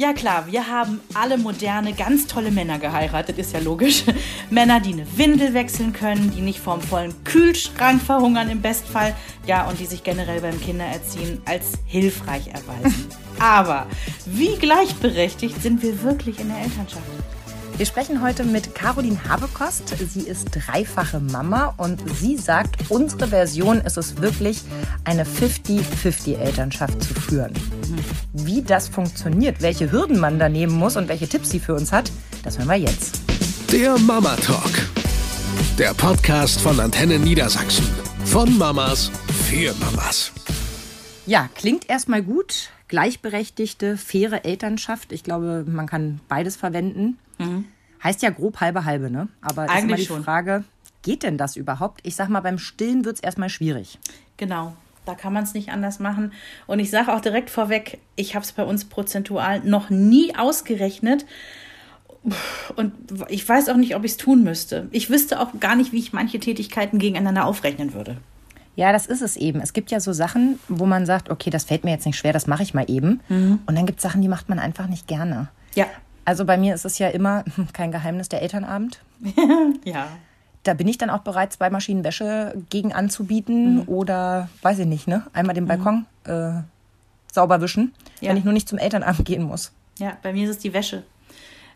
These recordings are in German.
Ja klar, wir haben alle moderne, ganz tolle Männer geheiratet, ist ja logisch. Männer, die eine Windel wechseln können, die nicht vorm vollen Kühlschrank verhungern im Bestfall, ja, und die sich generell beim Kindererziehen als hilfreich erweisen. Aber wie gleichberechtigt sind wir wirklich in der Elternschaft? Wir sprechen heute mit Caroline Habekost. Sie ist dreifache Mama und sie sagt, unsere Version ist es wirklich, eine 50-50-Elternschaft zu führen. Wie das funktioniert, welche Hürden man da nehmen muss und welche Tipps sie für uns hat, das hören wir jetzt. Der Mama Talk. Der Podcast von Antenne Niedersachsen. Von Mamas für Mamas. Ja, klingt erstmal gut. Gleichberechtigte, faire Elternschaft. Ich glaube, man kann beides verwenden. Mhm. Heißt ja grob halbe halbe, ne? Aber ist immer die schon. Frage, geht denn das überhaupt? Ich sag mal, beim Stillen wird es erstmal schwierig. Genau. Da kann man es nicht anders machen. Und ich sage auch direkt vorweg, ich habe es bei uns prozentual noch nie ausgerechnet. Und ich weiß auch nicht, ob ich es tun müsste. Ich wüsste auch gar nicht, wie ich manche Tätigkeiten gegeneinander aufrechnen würde. Ja, das ist es eben. Es gibt ja so Sachen, wo man sagt, okay, das fällt mir jetzt nicht schwer, das mache ich mal eben. Mhm. Und dann gibt es Sachen, die macht man einfach nicht gerne. Ja. Also bei mir ist es ja immer kein Geheimnis der Elternabend. ja. Da bin ich dann auch bereit, zwei Maschinen Wäsche gegen anzubieten mhm. oder weiß ich nicht, ne? Einmal den mhm. Balkon mhm. äh, sauber wischen, ja. wenn ich nur nicht zum Elternabend gehen muss. Ja, bei mir ist es die Wäsche.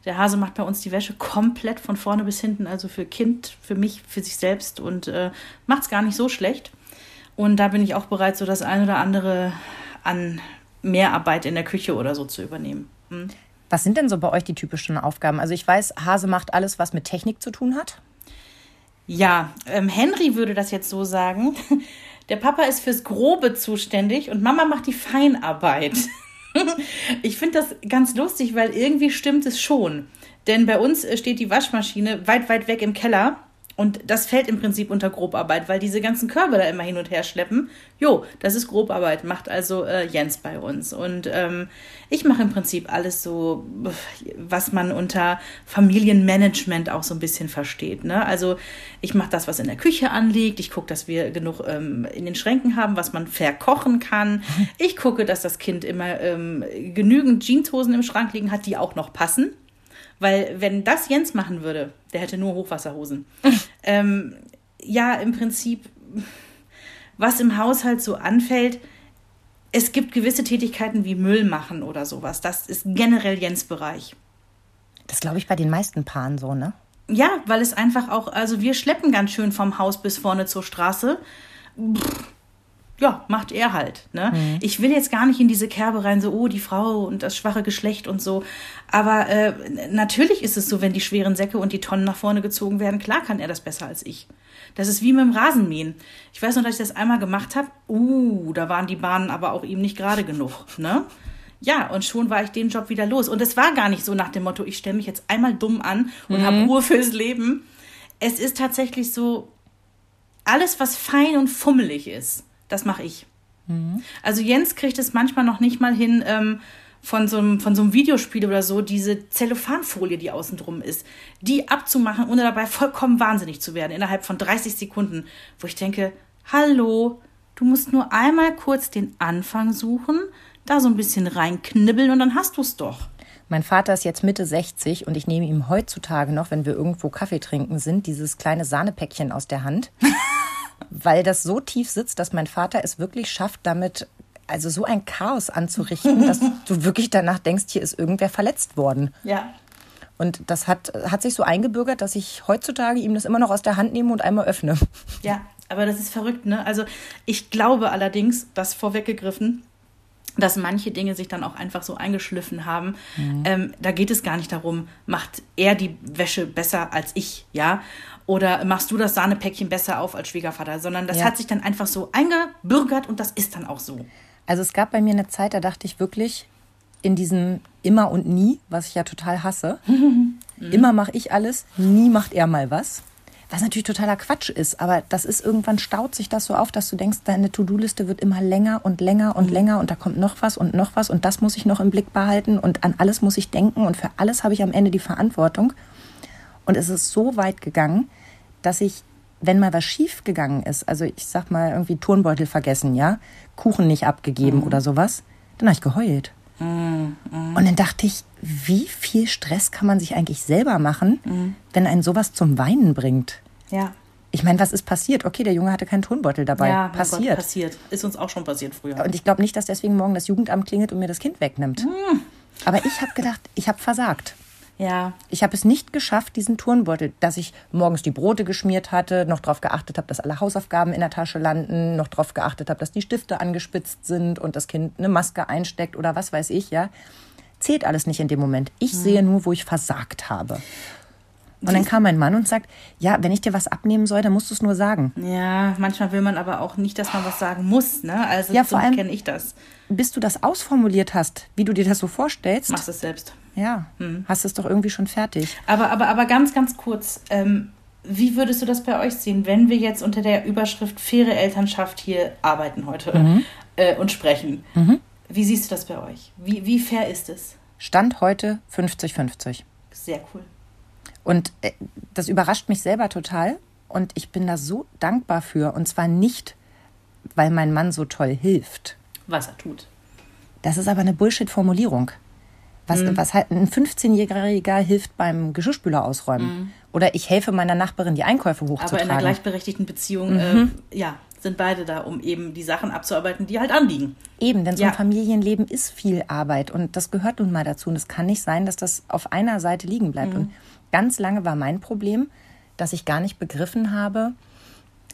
Der Hase macht bei uns die Wäsche komplett von vorne bis hinten, also für Kind, für mich, für sich selbst und äh, macht es gar nicht so schlecht. Und da bin ich auch bereit, so das ein oder andere an Mehrarbeit in der Küche oder so zu übernehmen. Hm? Was sind denn so bei euch die typischen Aufgaben? Also ich weiß, Hase macht alles, was mit Technik zu tun hat. Ja, ähm, Henry würde das jetzt so sagen. Der Papa ist fürs Grobe zuständig und Mama macht die Feinarbeit. ich finde das ganz lustig, weil irgendwie stimmt es schon. Denn bei uns steht die Waschmaschine weit, weit weg im Keller und das fällt im Prinzip unter Grobarbeit, weil diese ganzen Körbe da immer hin und her schleppen. Jo, das ist Grobarbeit, macht also äh, Jens bei uns. Und ähm, ich mache im Prinzip alles so, was man unter Familienmanagement auch so ein bisschen versteht. Ne? Also ich mache das, was in der Küche anliegt. Ich gucke, dass wir genug ähm, in den Schränken haben, was man verkochen kann. Ich gucke, dass das Kind immer ähm, genügend Jeanshosen im Schrank liegen hat, die auch noch passen. Weil wenn das Jens machen würde, der hätte nur Hochwasserhosen. ähm, ja, im Prinzip, was im Haushalt so anfällt, es gibt gewisse Tätigkeiten wie Müll machen oder sowas. Das ist generell Jens Bereich. Das glaube ich bei den meisten Paaren so, ne? Ja, weil es einfach auch, also wir schleppen ganz schön vom Haus bis vorne zur Straße. Pff, ja, macht er halt. Ne? Mhm. Ich will jetzt gar nicht in diese Kerbe rein, so, oh, die Frau und das schwache Geschlecht und so. Aber äh, natürlich ist es so, wenn die schweren Säcke und die Tonnen nach vorne gezogen werden, klar kann er das besser als ich. Das ist wie mit dem Rasenmähen. Ich weiß noch, dass ich das einmal gemacht habe. Uh, da waren die Bahnen aber auch ihm nicht gerade genug. Ne? Ja, und schon war ich den Job wieder los. Und es war gar nicht so nach dem Motto, ich stelle mich jetzt einmal dumm an und mhm. habe Ruhe fürs Leben. Es ist tatsächlich so, alles, was fein und fummelig ist, das mache ich. Mhm. Also Jens kriegt es manchmal noch nicht mal hin, ähm, von, so einem, von so einem Videospiel oder so, diese Zellophanfolie, die außen drum ist, die abzumachen, ohne dabei vollkommen wahnsinnig zu werden, innerhalb von 30 Sekunden, wo ich denke, hallo, du musst nur einmal kurz den Anfang suchen, da so ein bisschen reinknibbeln und dann hast du es doch. Mein Vater ist jetzt Mitte 60 und ich nehme ihm heutzutage noch, wenn wir irgendwo Kaffee trinken sind, dieses kleine Sahnepäckchen aus der Hand. weil das so tief sitzt, dass mein Vater es wirklich schafft, damit also so ein Chaos anzurichten, dass du wirklich danach denkst, hier ist irgendwer verletzt worden. Ja. Und das hat, hat sich so eingebürgert, dass ich heutzutage ihm das immer noch aus der Hand nehme und einmal öffne. Ja, aber das ist verrückt, ne? Also ich glaube allerdings, dass vorweggegriffen, dass manche Dinge sich dann auch einfach so eingeschliffen haben. Mhm. Ähm, da geht es gar nicht darum, macht er die Wäsche besser als ich, ja? oder machst du das Sahnepäckchen besser auf als Schwiegervater, sondern das ja. hat sich dann einfach so eingebürgert und das ist dann auch so. Also es gab bei mir eine Zeit, da dachte ich wirklich in diesem immer und nie, was ich ja total hasse. mhm. Immer mache ich alles, nie macht er mal was. Was natürlich totaler Quatsch ist, aber das ist irgendwann staut sich das so auf, dass du denkst, deine To-Do-Liste wird immer länger und länger und mhm. länger und da kommt noch was und noch was und das muss ich noch im Blick behalten und an alles muss ich denken und für alles habe ich am Ende die Verantwortung. Und es ist so weit gegangen, dass ich, wenn mal was schief gegangen ist, also ich sag mal irgendwie Turnbeutel vergessen, ja, Kuchen nicht abgegeben mhm. oder sowas, dann habe ich geheult. Und dann dachte ich, wie viel Stress kann man sich eigentlich selber machen, wenn ein sowas zum Weinen bringt? Ja. Ich meine, was ist passiert? Okay, der Junge hatte keinen Tonbeutel dabei. ja, passiert. Gott, passiert. Ist uns auch schon passiert früher. Und ich glaube nicht, dass deswegen morgen das Jugendamt klingelt und mir das Kind wegnimmt. Hm. Aber ich habe gedacht, ich habe versagt. ja. Ich habe es nicht geschafft, diesen Turnbeutel, dass ich morgens die Brote geschmiert hatte, noch darauf geachtet habe, dass alle Hausaufgaben in der Tasche landen, noch darauf geachtet habe, dass die Stifte angespitzt sind und das Kind eine Maske einsteckt oder was weiß ich, ja. Zählt alles nicht in dem Moment. Ich sehe nur, wo ich versagt habe. Und dann kam mein Mann und sagt, ja, wenn ich dir was abnehmen soll, dann musst du es nur sagen. Ja, manchmal will man aber auch nicht, dass man was sagen muss, ne? Also Ja, so vor allem- kenne ich das. Bis du das ausformuliert hast, wie du dir das so vorstellst, Machst es selbst. ja, hast es doch irgendwie schon fertig. Aber, aber, aber ganz, ganz kurz, ähm, wie würdest du das bei euch sehen, wenn wir jetzt unter der Überschrift faire Elternschaft hier arbeiten heute äh, und sprechen? Wie siehst du das bei euch? Wie, wie fair ist es? Stand heute 50-50. Sehr cool. Und äh, das überrascht mich selber total. Und ich bin da so dankbar für. Und zwar nicht, weil mein Mann so toll hilft. Was er tut. Das ist aber eine Bullshit-Formulierung. Was, was halt ein 15-Jähriger hilft beim Geschirrspüler ausräumen. Oder ich helfe meiner Nachbarin, die Einkäufe Aber in einer hochzutragen. gleichberechtigten Beziehung, äh, ja, sind beide da, um eben die Sachen abzuarbeiten, die halt anliegen. Eben, denn so Ja. ein Familienleben ist viel Arbeit und das gehört nun mal dazu. Und es kann nicht sein, dass das auf einer Seite liegen bleibt. Und ganz lange war mein Problem, dass ich gar nicht begriffen habe,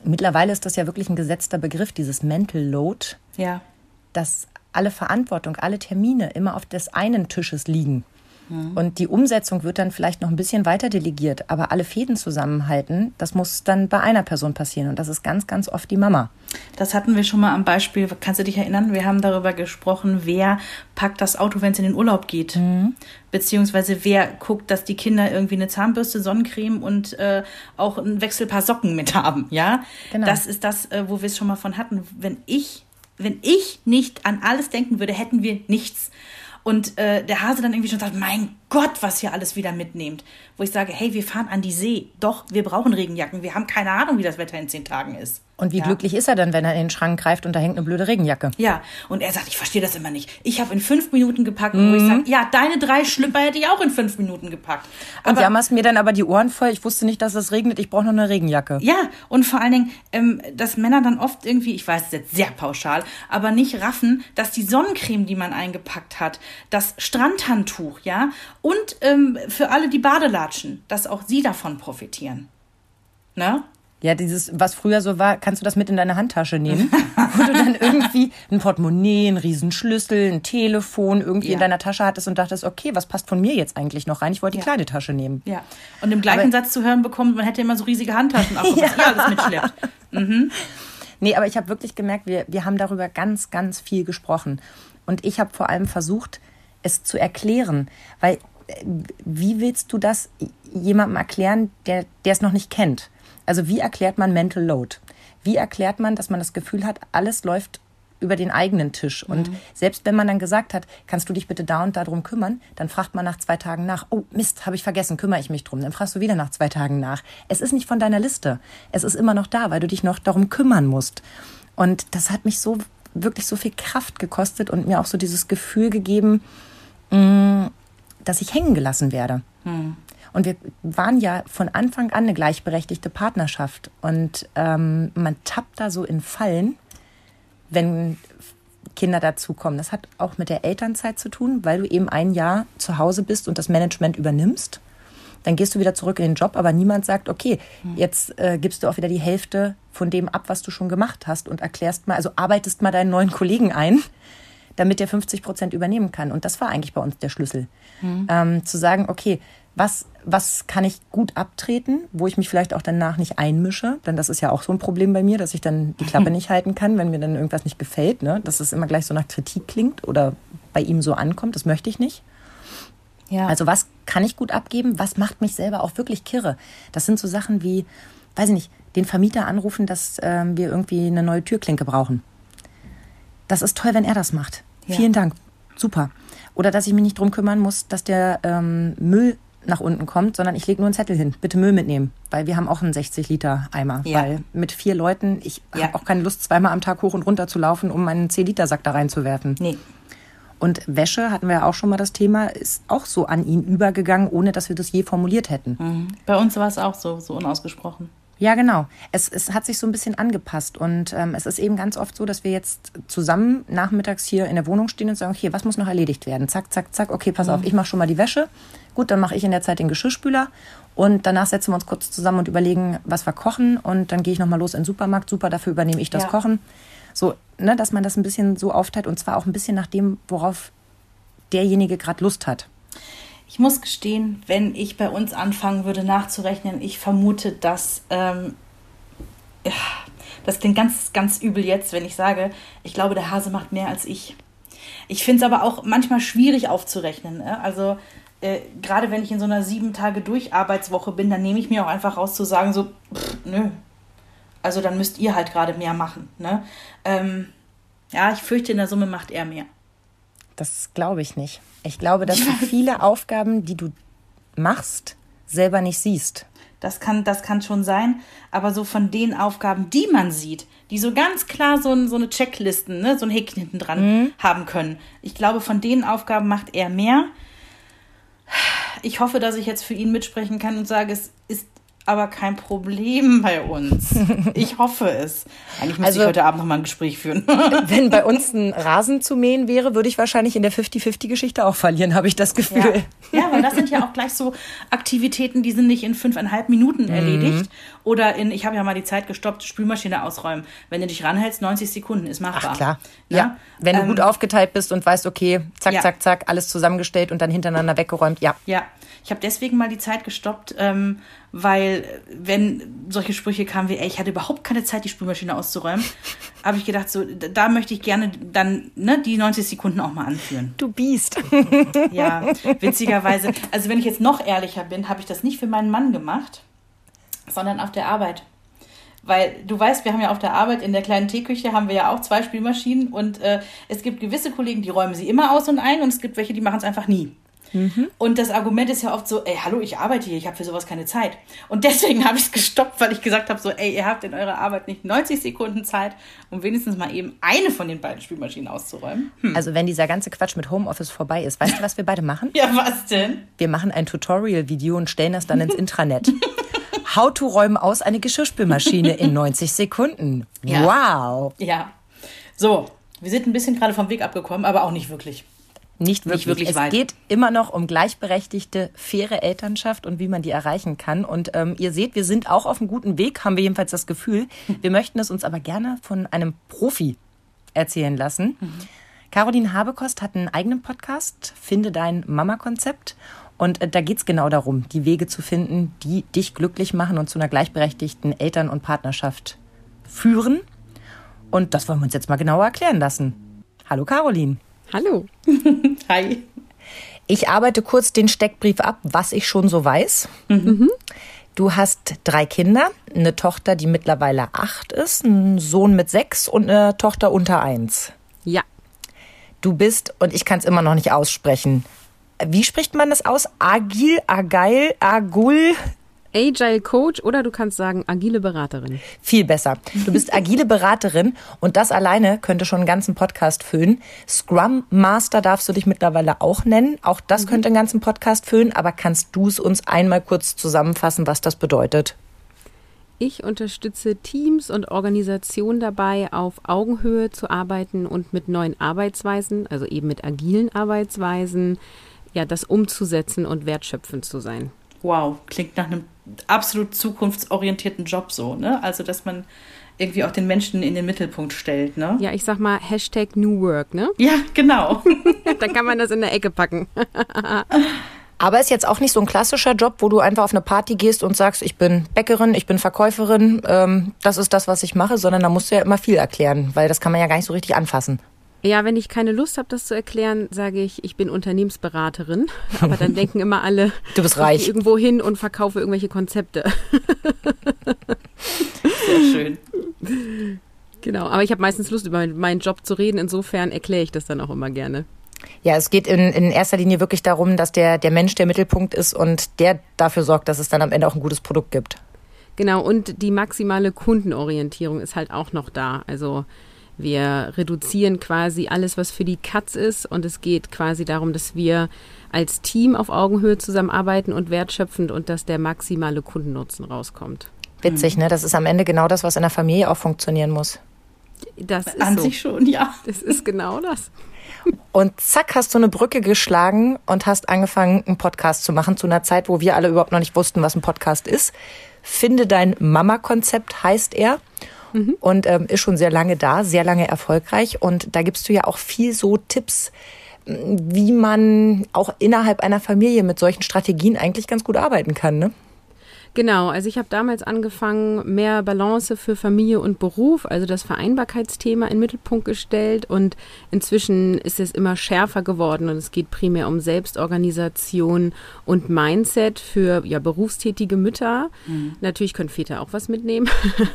mittlerweile ist das ja wirklich ein gesetzter Begriff, dieses Mental Load, Ja. dass alle Verantwortung, alle Termine immer auf des einen Tisches liegen. Und die Umsetzung wird dann vielleicht noch ein bisschen weiter delegiert, aber alle Fäden zusammenhalten, das muss dann bei einer Person passieren. Und das ist ganz, ganz oft die Mama. Das hatten wir schon mal am Beispiel, kannst du dich erinnern? Wir haben darüber gesprochen, wer packt das Auto, wenn es in den Urlaub geht. Beziehungsweise wer guckt, dass die Kinder irgendwie eine Zahnbürste, Sonnencreme und äh, auch ein Wechselpaar Socken mit haben. Ja, Genau. das ist das, äh, wo wir es schon mal von hatten. Wenn ich, wenn ich nicht an alles denken würde, hätten wir nichts. Und äh, der Hase dann irgendwie schon sagt, mein Gott, was ihr alles wieder mitnehmt. Wo ich sage, hey, wir fahren an die See. Doch, wir brauchen Regenjacken. Wir haben keine Ahnung, wie das Wetter in zehn Tagen ist. Und wie Ja. glücklich ist er dann, wenn er in den Schrank greift und da hängt eine blöde Regenjacke? Ja, und er sagt, ich verstehe das immer nicht. Ich habe in fünf Minuten gepackt, wo ich sage, ja, deine drei Schlüpper hätte ich auch in fünf Minuten gepackt. Und Aber jammerst mir dann aber die Ohren voll. Ich wusste nicht, dass es regnet. Ich brauche noch eine Regenjacke. ja, und vor allen Dingen, ähm, dass Männer dann oft irgendwie, ich weiß es jetzt sehr pauschal, aber nicht raffen, dass die Sonnencreme, die man eingepackt hat, das Strandhandtuch, ja, und ähm, für alle die Badelatschen, dass auch sie davon profitieren. Ne? Ja, dieses, was früher so war, kannst du das mit in deine Handtasche nehmen? Wo du dann irgendwie ein Portemonnaie, einen Riesenschlüssel, ein Telefon irgendwie Ja. in deiner Tasche hattest und dachtest, okay, was passt von mir jetzt eigentlich noch rein? Ich wollte die Ja. kleine Tasche nehmen. Ja. Und im gleichen Aber- Satz zu hören bekommt, man hätte immer so riesige Handtaschen, auch was ihr alles mitschleppt. Nee, aber ich habe wirklich gemerkt, wir, wir haben darüber ganz, ganz viel gesprochen. Und ich habe vor allem versucht, es zu erklären. Weil, wie willst du das jemandem erklären, der der es noch nicht kennt? Also, wie erklärt man Mental Load? Wie erklärt man, dass man das Gefühl hat, alles läuft über den eigenen Tisch? Und selbst wenn man dann gesagt hat, kannst du dich bitte da und da drum kümmern, dann fragt man nach zwei Tagen nach, oh Mist, habe ich vergessen, kümmere ich mich drum. Dann fragst du wieder nach zwei Tagen nach. Es ist nicht von deiner Liste. Es ist immer noch da, weil du dich noch darum kümmern musst. Und das hat mich so wirklich so viel Kraft gekostet und mir auch so dieses Gefühl gegeben, mh, dass ich hängen gelassen werde. Und wir waren ja von Anfang an eine gleichberechtigte Partnerschaft. Und ähm, man tappt da so in Fallen, wenn Kinder dazukommen. Das hat auch mit der Elternzeit zu tun, weil du eben ein Jahr zu Hause bist und das Management übernimmst. Dann gehst du wieder zurück in den Job, aber niemand sagt, okay, jetzt äh, gibst du auch wieder die Hälfte von dem ab, was du schon gemacht hast und erklärst mal, also arbeitest mal deinen neuen Kollegen ein, damit der 50 Prozent übernehmen kann. Und das war eigentlich bei uns der Schlüssel. Ähm, zu sagen, okay, was, was kann ich gut abtreten, wo ich mich vielleicht auch danach nicht einmische, denn das ist ja auch so ein Problem bei mir, dass ich dann die Klappe nicht halten kann, wenn mir dann irgendwas nicht gefällt, ne? dass es immer gleich so nach Kritik klingt oder bei ihm so ankommt, das möchte ich nicht. Ja. Also was kann ich gut abgeben? Was macht mich selber auch wirklich kirre? Das sind so Sachen wie, weiß ich nicht, den Vermieter anrufen, dass ähm, wir irgendwie eine neue Türklinke brauchen. Das ist toll, wenn er das macht. Ja. Vielen Dank. Super. Oder dass ich mich nicht drum kümmern muss, dass der ähm, Müll nach unten kommt, sondern ich lege nur einen Zettel hin. Bitte Müll mitnehmen, weil wir haben auch einen 60-Liter-Eimer. Ja. Weil mit vier Leuten, ich Ja. habe auch keine Lust, zweimal am Tag hoch und runter zu laufen, um meinen 10-Liter-Sack da reinzuwerfen. nee. Und Wäsche, hatten wir ja auch schon mal das Thema, ist auch so an ihn übergegangen, ohne dass wir das je formuliert hätten. Mhm. Bei uns war es auch so, so unausgesprochen. Ja, genau. Es, es hat sich so ein bisschen angepasst. Und ähm, es ist eben ganz oft so, dass wir jetzt zusammen nachmittags hier in der Wohnung stehen und sagen, okay, was muss noch erledigt werden? Zack, zack, zack. Okay, pass auf, ich mache schon mal die Wäsche. Gut, dann mache ich in der Zeit den Geschirrspüler. Und danach setzen wir uns kurz zusammen und überlegen, was wir kochen. Und dann gehe ich nochmal los in den Supermarkt. Super, dafür übernehme ich das Ja. Kochen. So, ne, dass man das ein bisschen so aufteilt. Und zwar auch ein bisschen nach dem, worauf derjenige gerade Lust hat. Ich muss gestehen, wenn ich bei uns anfangen würde nachzurechnen, ich vermute, dass ähm, ja, das klingt ganz, ganz übel jetzt, wenn ich sage, ich glaube, der Hase macht mehr als ich. Ich finde es aber auch manchmal schwierig aufzurechnen. Ne? Also äh, gerade wenn ich in so einer sieben Tage Durcharbeitswoche bin, dann nehme ich mir auch einfach raus zu sagen, so, pff, nö. Also dann müsst ihr halt gerade mehr machen. Ne? Ähm, ja, ich fürchte, in der Summe macht er mehr. Das glaube ich nicht. Ich glaube, dass du viele Aufgaben, die du machst, selber nicht siehst. Das kann, das kann schon sein, aber so von den Aufgaben, die man sieht, die so ganz klar so, ein, so eine Checklisten, ne, so ein Häkchen hinten dran haben können. Ich glaube, von den Aufgaben macht er mehr. Ich hoffe, dass ich jetzt für ihn mitsprechen kann und sage, es ist aber kein Problem bei uns. Ich hoffe es. Eigentlich müsste Also- ich heute Abend noch mal ein Gespräch führen. Wenn bei uns ein Rasen zu mähen wäre, würde ich wahrscheinlich in der 50-50-Geschichte auch verlieren, habe ich das Gefühl. Ja. ja, weil das sind ja auch gleich so Aktivitäten, die sind nicht in fünfeinhalb Minuten Mhm. erledigt. Oder in, ich habe ja mal die Zeit gestoppt, Spülmaschine ausräumen. Wenn du dich ranhältst, 90 Sekunden ist machbar. Ach klar. Ne? Ja. Wenn du Ähm, gut aufgeteilt bist und weißt, okay, zack, Ja. zack, zack, alles zusammengestellt und dann hintereinander weggeräumt, ja. Ja, ich habe deswegen mal die Zeit gestoppt, ähm, weil wenn solche Sprüche kamen wie, ey, ich hatte überhaupt keine Zeit, die Spülmaschine auszuräumen, habe ich gedacht, so, da möchte ich gerne dann ne, die 90 Sekunden auch mal anführen. Du biest. Ja, witzigerweise. Also wenn ich jetzt noch ehrlicher bin, habe ich das nicht für meinen Mann gemacht, sondern auf der Arbeit. Weil du weißt, wir haben ja auf der Arbeit in der kleinen Teeküche haben wir ja auch zwei Spülmaschinen und äh, es gibt gewisse Kollegen, die räumen sie immer aus und ein und es gibt welche, die machen es einfach nie. Und das Argument ist ja oft so, ey, hallo, ich arbeite hier, ich habe für sowas keine Zeit. Und deswegen habe ich es gestoppt, weil ich gesagt habe, so, ey, ihr habt in eurer Arbeit nicht 90 Sekunden Zeit, um wenigstens mal eben eine von den beiden Spülmaschinen auszuräumen. Hm. Also wenn dieser ganze Quatsch mit Homeoffice vorbei ist, weißt du, was wir beide machen? Ja, was denn? Wir machen ein Tutorial-Video und stellen das dann ins Intranet. How to räumen aus eine Geschirrspülmaschine in 90 Sekunden. Ja. Wow. Ja. So, wir sind ein bisschen gerade vom Weg abgekommen, aber auch nicht wirklich. Nicht wirklich. wirklich es weit. geht immer noch um gleichberechtigte, faire Elternschaft und wie man die erreichen kann. Und ähm, ihr seht, wir sind auch auf einem guten Weg, haben wir jedenfalls das Gefühl. Wir möchten es uns aber gerne von einem Profi erzählen lassen. Caroline Habekost hat einen eigenen Podcast, Finde dein Mama-Konzept. Und äh, da geht's genau darum, die Wege zu finden, die dich glücklich machen und zu einer gleichberechtigten Eltern- und Partnerschaft führen. Und das wollen wir uns jetzt mal genauer erklären lassen. Hallo Caroline. Hallo. Hi. Ich arbeite kurz den Steckbrief ab, was ich schon so weiß. Du hast drei Kinder, eine Tochter, die mittlerweile acht ist, einen Sohn mit sechs und eine Tochter unter eins. Ja. Du bist, und ich kann es immer noch nicht aussprechen, wie spricht man das aus? Agil, Agil, Agul? Agile Coach oder du kannst sagen agile Beraterin. Viel besser. Du bist agile Beraterin und das alleine könnte schon einen ganzen Podcast füllen. Scrum Master darfst du dich mittlerweile auch nennen. Auch das könnte einen ganzen Podcast füllen, aber kannst du es uns einmal kurz zusammenfassen, was das bedeutet? Ich unterstütze Teams und Organisationen dabei, auf Augenhöhe zu arbeiten und mit neuen Arbeitsweisen, also eben mit agilen Arbeitsweisen, ja, das umzusetzen und wertschöpfend zu sein. Wow, klingt nach einem absolut zukunftsorientierten Job so, ne? Also, dass man irgendwie auch den Menschen in den Mittelpunkt stellt, ne? Ja, ich sag mal Hashtag New Work, ne? Ja, genau. Da kann man das in der Ecke packen. Aber ist jetzt auch nicht so ein klassischer Job, wo du einfach auf eine Party gehst und sagst, ich bin Bäckerin, ich bin Verkäuferin, ähm, das ist das, was ich mache, sondern da musst du ja immer viel erklären, weil das kann man ja gar nicht so richtig anfassen. Ja, wenn ich keine Lust habe, das zu erklären, sage ich, ich bin Unternehmensberaterin. Aber dann denken immer alle, Du bist ich reich. gehe irgendwo hin und verkaufe irgendwelche Konzepte. Sehr schön. Genau, aber ich habe meistens Lust, über meinen Job zu reden. Insofern erkläre ich das dann auch immer gerne. Ja, es geht in, in erster Linie wirklich darum, dass der, der Mensch der Mittelpunkt ist und der dafür sorgt, dass es dann am Ende auch ein gutes Produkt gibt. Genau, und die maximale Kundenorientierung ist halt auch noch da. Also Wir reduzieren quasi alles, was für die Katz ist und es geht quasi darum, dass wir als Team auf Augenhöhe zusammenarbeiten und wertschöpfend und dass der maximale Kundennutzen rauskommt. Witzig, ne? Das ist am Ende genau das, was in der Familie auch funktionieren muss. Das ist An so. sich schon, ja. Das ist genau das. Und zack, hast du eine Brücke geschlagen und hast angefangen, einen Podcast zu machen zu einer Zeit, wo wir alle überhaupt noch nicht wussten, was ein Podcast ist. Finde dein Mama-Konzept heißt er. Und ähm, ist schon sehr lange da, sehr lange erfolgreich. Und da gibst du ja auch viel so Tipps, wie man auch innerhalb einer Familie mit solchen Strategien eigentlich ganz gut arbeiten kann. Ne? Genau, also ich habe damals angefangen, mehr Balance für Familie und Beruf, also das Vereinbarkeitsthema in den Mittelpunkt gestellt. Und inzwischen ist es immer schärfer geworden und es geht primär um Selbstorganisation und Mindset für ja, berufstätige Mütter. Natürlich können Väter auch was mitnehmen.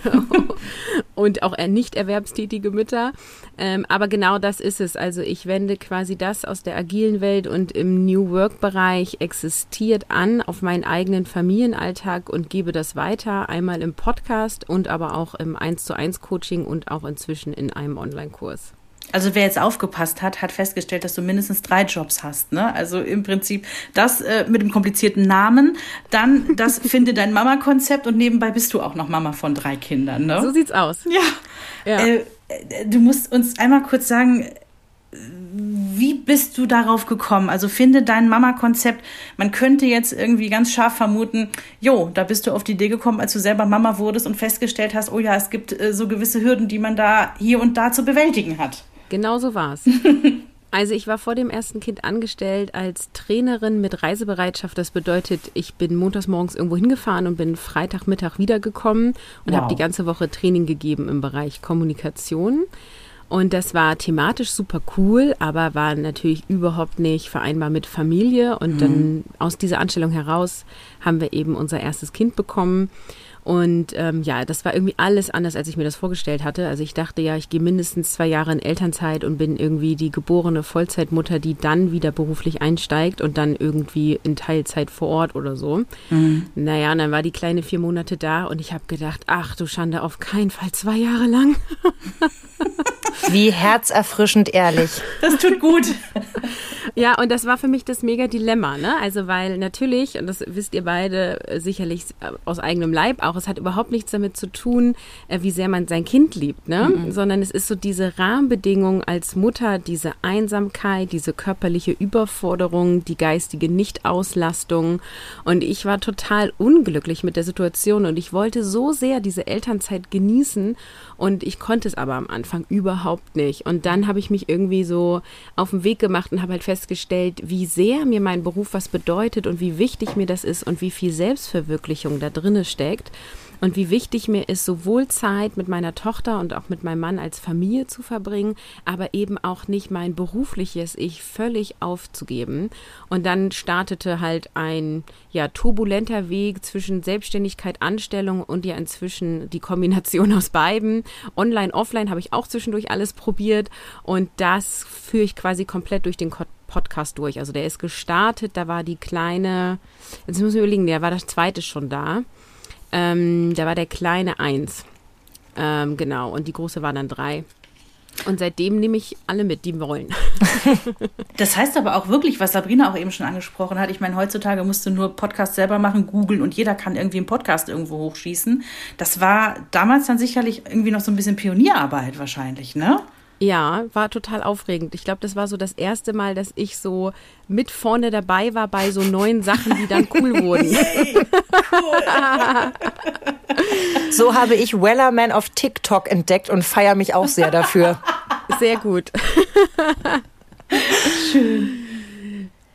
Und auch eher nicht erwerbstätige Mütter, ähm, aber genau das ist es. Also ich wende quasi das aus der agilen Welt und im New Work-Bereich existiert an auf meinen eigenen Familienalltag und gebe das weiter, einmal im Podcast und aber auch im 1 zu 1 Coaching und auch inzwischen in einem Online-Kurs. Also wer jetzt aufgepasst hat, hat festgestellt, dass du mindestens drei Jobs hast. Ne? Also im Prinzip das äh, mit dem komplizierten Namen, dann das Finde dein Mama-Konzept und nebenbei bist du auch noch Mama von drei Kindern. Ne? So sieht's aus. Ja. Ja. Äh, du musst uns einmal kurz sagen, wie bist du darauf gekommen? Also finde dein Mama-Konzept. Man könnte jetzt irgendwie ganz scharf vermuten, jo, da bist du auf die Idee gekommen, als du selber Mama wurdest und festgestellt hast, oh ja, es gibt äh, so gewisse Hürden, die man da hier und da zu bewältigen hat. Genau so war's. Also ich war vor dem ersten Kind angestellt als Trainerin mit Reisebereitschaft. Das bedeutet, ich bin montags morgens irgendwo hingefahren und bin Freitagmittag wiedergekommen und Wow. habe die ganze Woche Training gegeben im Bereich Kommunikation. Und das war thematisch super cool, aber war natürlich überhaupt nicht vereinbar mit Familie. Und dann aus dieser Anstellung heraus haben wir eben unser erstes Kind bekommen. Und ähm, ja, das war irgendwie alles anders, als ich mir das vorgestellt hatte. Also ich dachte ja, ich gehe mindestens zwei Jahre in Elternzeit und bin irgendwie die geborene Vollzeitmutter, die dann wieder beruflich einsteigt und dann irgendwie in Teilzeit vor Ort oder so. Naja, und dann war die kleine vier Monate da und ich habe gedacht, ach du Schande, auf keinen Fall zwei Jahre lang. Wie herzerfrischend ehrlich. Das tut gut. Ja, und das war für mich das mega Dilemma, ne? Also, weil natürlich, und das wisst ihr beide äh, sicherlich äh, aus eigenem Leib auch, es hat überhaupt nichts damit zu tun, äh, wie sehr man sein Kind liebt, ne? Sondern es ist so diese Rahmenbedingung als Mutter, diese Einsamkeit, diese körperliche Überforderung, die geistige Nichtauslastung. Und ich war total unglücklich mit der Situation und ich wollte so sehr diese Elternzeit genießen und ich konnte es aber am Anfang überhaupt nicht. Und dann habe ich mich irgendwie so auf den Weg gemacht und habe halt festgestellt, wie sehr mir mein Beruf was bedeutet und wie wichtig mir das ist und wie viel Selbstverwirklichung da drinne steckt. Und wie wichtig mir ist, sowohl Zeit mit meiner Tochter und auch mit meinem Mann als Familie zu verbringen, aber eben auch nicht mein berufliches Ich völlig aufzugeben. Und dann startete halt ein ja turbulenter Weg zwischen Selbstständigkeit, Anstellung und ja inzwischen die Kombination aus beiden. Online, offline habe ich auch zwischendurch alles probiert und das führe ich quasi komplett durch den Podcast durch. Also der ist gestartet, da war die kleine, jetzt muss ich überlegen, der war das zweite schon da. Ähm, da war der kleine eins. Ähm, genau, und die große war dann drei. Und seitdem nehme ich alle mit, die wollen. Das heißt aber auch wirklich, was Sabrina auch eben schon angesprochen hat. Ich meine, heutzutage musst du nur Podcast selber machen, googeln und jeder kann irgendwie einen Podcast irgendwo hochschießen. Das war damals dann sicherlich irgendwie noch so ein bisschen Pionierarbeit wahrscheinlich, ne? Ja, war total aufregend. Ich glaube, das war so das erste Mal, dass ich so mit vorne dabei war bei so neuen Sachen, die dann cool wurden. So habe ich Wellerman auf TikTok entdeckt und feiere mich auch sehr dafür. Sehr gut. Schön.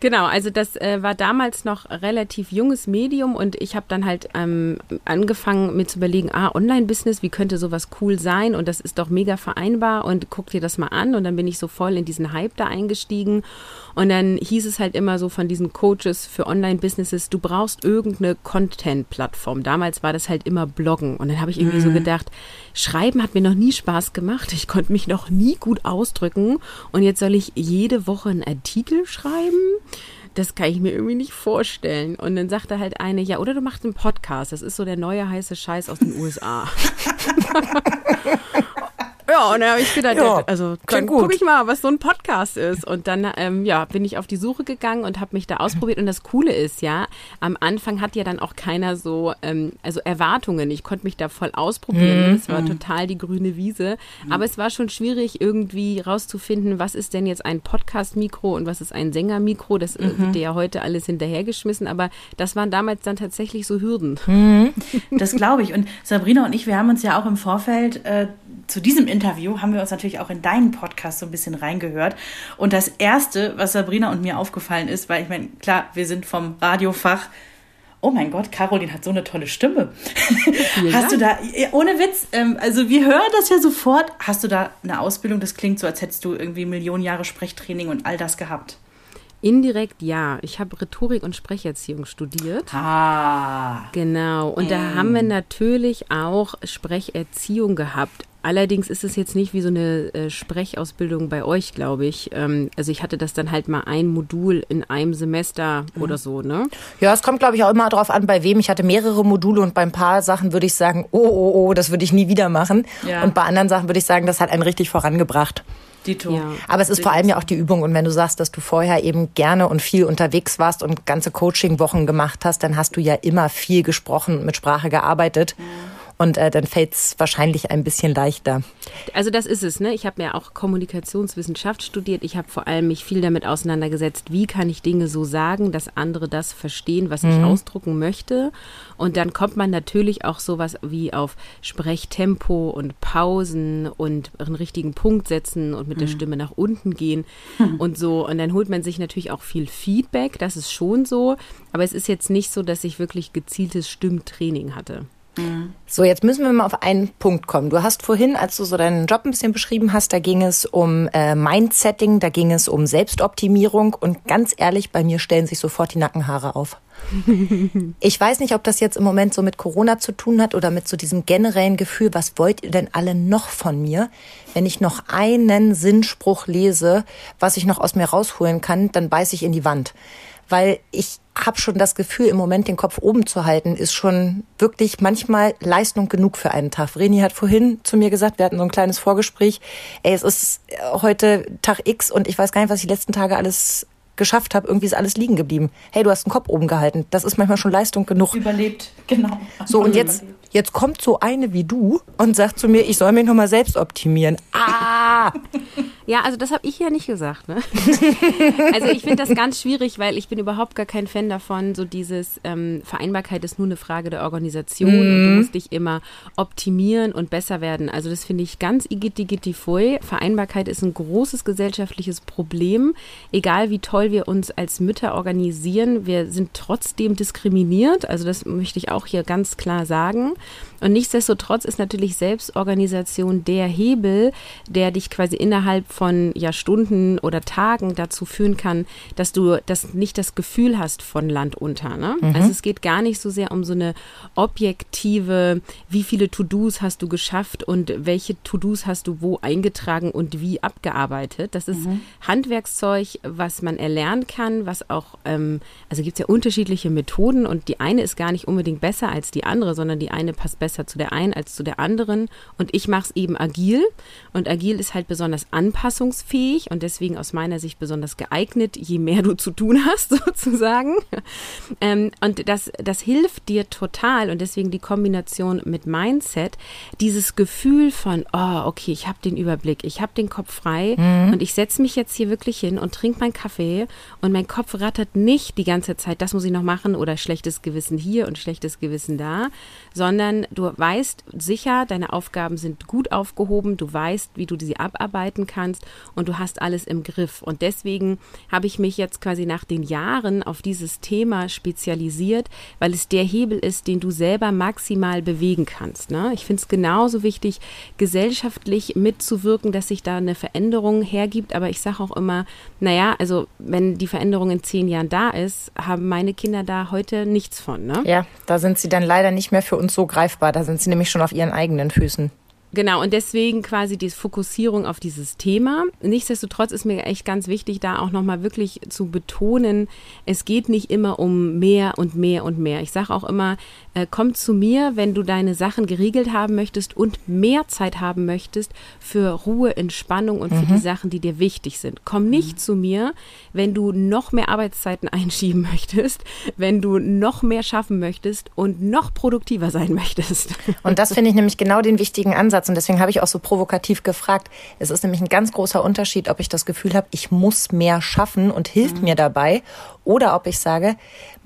Genau, also das äh, war damals noch relativ junges Medium und ich habe dann halt ähm, angefangen mir zu überlegen, ah, Online-Business, wie könnte sowas cool sein? Und das ist doch mega vereinbar und guck dir das mal an. Und dann bin ich so voll in diesen Hype da eingestiegen. Und dann hieß es halt immer so von diesen Coaches für Online-Businesses, du brauchst irgendeine Content-Plattform. Damals war das halt immer Bloggen. Und dann habe ich irgendwie so gedacht, Schreiben hat mir noch nie Spaß gemacht, ich konnte mich noch nie gut ausdrücken. Und jetzt soll ich jede Woche einen Artikel schreiben? Das kann ich mir irgendwie nicht vorstellen. Und dann sagte halt eine, ja, oder du machst einen Podcast. Das ist so der neue heiße Scheiß aus den USA. Ja, und dann habe ich gedacht, Ja, also dann gucke ich mal, was so ein Podcast ist. Und dann ähm, ja, bin ich auf die Suche gegangen und habe mich da ausprobiert. Und das Coole ist ja, am Anfang hat ja dann auch keiner so, ähm, also Erwartungen. Ich konnte mich da voll ausprobieren. Das war total die grüne Wiese. Aber es war schon schwierig, irgendwie rauszufinden, was ist denn jetzt ein Podcast-Mikro und was ist ein Sänger-Mikro. Das äh, wird ja heute alles hinterhergeschmissen. Aber das waren damals dann tatsächlich so Hürden. Das glaube ich. Und Sabrina und ich, wir haben uns ja auch im Vorfeld äh, zu diesem Interview, haben wir uns natürlich auch in deinen Podcast so ein bisschen reingehört. Und das Erste, was Sabrina und mir aufgefallen ist, weil ich meine, klar, wir sind vom Radiofach. Oh mein Gott, Caroline hat so eine tolle Stimme. Hast du da, ja, ohne Witz, ähm, also wir hören das ja sofort. Hast du da eine Ausbildung? Das klingt so, als hättest du irgendwie Millionen Jahre Sprechtraining und all das gehabt. Indirekt ja. Ich habe Rhetorik und Sprecherziehung studiert. Ah. Genau. Und da haben wir natürlich auch Sprecherziehung gehabt. Allerdings ist es jetzt nicht wie so eine äh, Sprechausbildung bei euch, glaube ich. Ähm, also ich hatte das dann halt mal ein Modul in einem Semester oder so, ne? Ja, es kommt, glaube ich, auch immer darauf an, bei wem. Ich hatte mehrere Module und bei ein paar Sachen würde ich sagen, oh, oh, oh, das würde ich nie wieder machen. Ja. Und bei anderen Sachen würde ich sagen, das hat einen richtig vorangebracht. Dito. Ja. Aber es ist vor allem ja auch die Übung. Und wenn du sagst, dass du vorher eben gerne und viel unterwegs warst und ganze Coaching-Wochen gemacht hast, dann hast du ja immer viel gesprochen und mit Sprache gearbeitet. Und äh, dann fällt es wahrscheinlich ein bisschen leichter. Also das ist es, ne? Ich habe ja auch Kommunikationswissenschaft studiert. Ich habe vor allem mich viel damit auseinandergesetzt, wie kann ich Dinge so sagen, dass andere das verstehen, was ich ausdrucken möchte. Und dann kommt man natürlich auch sowas wie auf Sprechtempo und Pausen und einen richtigen Punkt setzen und mit der Stimme nach unten gehen und so. Und dann holt man sich natürlich auch viel Feedback, das ist schon so. Aber es ist jetzt nicht so, dass ich wirklich gezieltes Stimmtraining hatte. So, jetzt müssen wir mal auf einen Punkt kommen. Du hast vorhin, als du so deinen Job ein bisschen beschrieben hast, da ging es um äh, Mindsetting, da ging es um Selbstoptimierung und ganz ehrlich, bei mir stellen sich sofort die Nackenhaare auf. Ich weiß nicht, ob das jetzt im Moment so mit Corona zu tun hat oder mit so diesem generellen Gefühl, was wollt ihr denn alle noch von mir? Wenn ich noch einen Sinnspruch lese, was ich noch aus mir rausholen kann, dann beiß ich in die Wand. Weil ich habe schon das Gefühl, im Moment den Kopf oben zu halten, ist schon wirklich manchmal Leistung genug für einen Tag. Vreni hat vorhin zu mir gesagt, wir hatten so ein kleines Vorgespräch, ey, es ist heute Tag X und ich weiß gar nicht, was ich die letzten Tage alles geschafft habe. Irgendwie ist alles liegen geblieben. Hey, du hast den Kopf oben gehalten. Das ist manchmal schon Leistung genug. Überlebt, genau. So, und jetzt, jetzt kommt so eine wie du und sagt zu mir, ich soll mich nochmal selbst optimieren. Ah! Ja, also das habe ich ja nicht gesagt. Ne? also ich finde das ganz schwierig, weil ich bin überhaupt gar kein Fan davon, so dieses ähm, Vereinbarkeit ist nur eine Frage der Organisation und du musst dich immer optimieren und besser werden. Also das finde ich ganz igittigittifui. Vereinbarkeit ist ein großes gesellschaftliches Problem. Egal wie toll wir uns als Mütter organisieren, wir sind trotzdem diskriminiert. Also das möchte ich auch hier ganz klar sagen. Und nichtsdestotrotz ist natürlich Selbstorganisation der Hebel, der dich quasi innerhalb von ja, Stunden oder Tagen dazu führen kann, dass du das nicht das Gefühl hast von Land unter. Ne? Also es geht gar nicht so sehr um so eine objektive, wie viele To-Dos hast du geschafft und welche To-Dos hast du wo eingetragen und wie abgearbeitet. Das ist Handwerkszeug, was man erlernen kann, was auch, ähm, also gibt es ja unterschiedliche Methoden und die eine ist gar nicht unbedingt besser als die andere, sondern die eine passt besser zu der einen als zu der anderen. Und ich mache es eben agil. Und agil ist halt besonders anpassungsfähig und deswegen aus meiner Sicht besonders geeignet, je mehr du zu tun hast, sozusagen. Ähm, und das, das hilft dir total und deswegen die Kombination mit Mindset, dieses Gefühl von, oh, okay, ich habe den Überblick, ich habe den Kopf frei und ich setze mich jetzt hier wirklich hin und trinke meinen Kaffee und mein Kopf rattert nicht die ganze Zeit, das muss ich noch machen oder schlechtes Gewissen hier und schlechtes Gewissen da, sondern du weißt sicher, deine Aufgaben sind gut aufgehoben, du weißt, wie du sie abarbeiten kannst und du hast alles im Griff. Und deswegen habe ich mich jetzt quasi nach den Jahren auf dieses Thema spezialisiert, weil es der Hebel ist, den du selber maximal bewegen kannst. Ne? Ich finde es genauso wichtig, gesellschaftlich mitzuwirken, dass sich da eine Veränderung hergibt. Aber ich sage auch immer, naja, also wenn die Veränderung in zehn Jahren da ist, haben meine Kinder da heute nichts von. Ne? Ja, da sind sie dann leider nicht mehr für uns so greifbar. Da sind sie nämlich schon auf ihren eigenen Füßen. Genau, und deswegen quasi die Fokussierung auf dieses Thema. Nichtsdestotrotz ist mir echt ganz wichtig, da auch nochmal wirklich zu betonen, es geht nicht immer um mehr und mehr und mehr. Ich sage auch immer, äh, komm zu mir, wenn du deine Sachen geregelt haben möchtest und mehr Zeit haben möchtest für Ruhe, Entspannung und für die Sachen, die dir wichtig sind. Komm nicht mhm. zu mir, wenn du noch mehr Arbeitszeiten einschieben möchtest, wenn du noch mehr schaffen möchtest und noch produktiver sein möchtest. Und das finde ich nämlich genau den wichtigen Ansatz Ansatz. Und deswegen habe ich auch so provokativ gefragt. Es ist nämlich ein ganz großer Unterschied, ob ich das Gefühl habe, ich muss mehr schaffen und hilft mhm. mir dabei. Oder ob ich sage,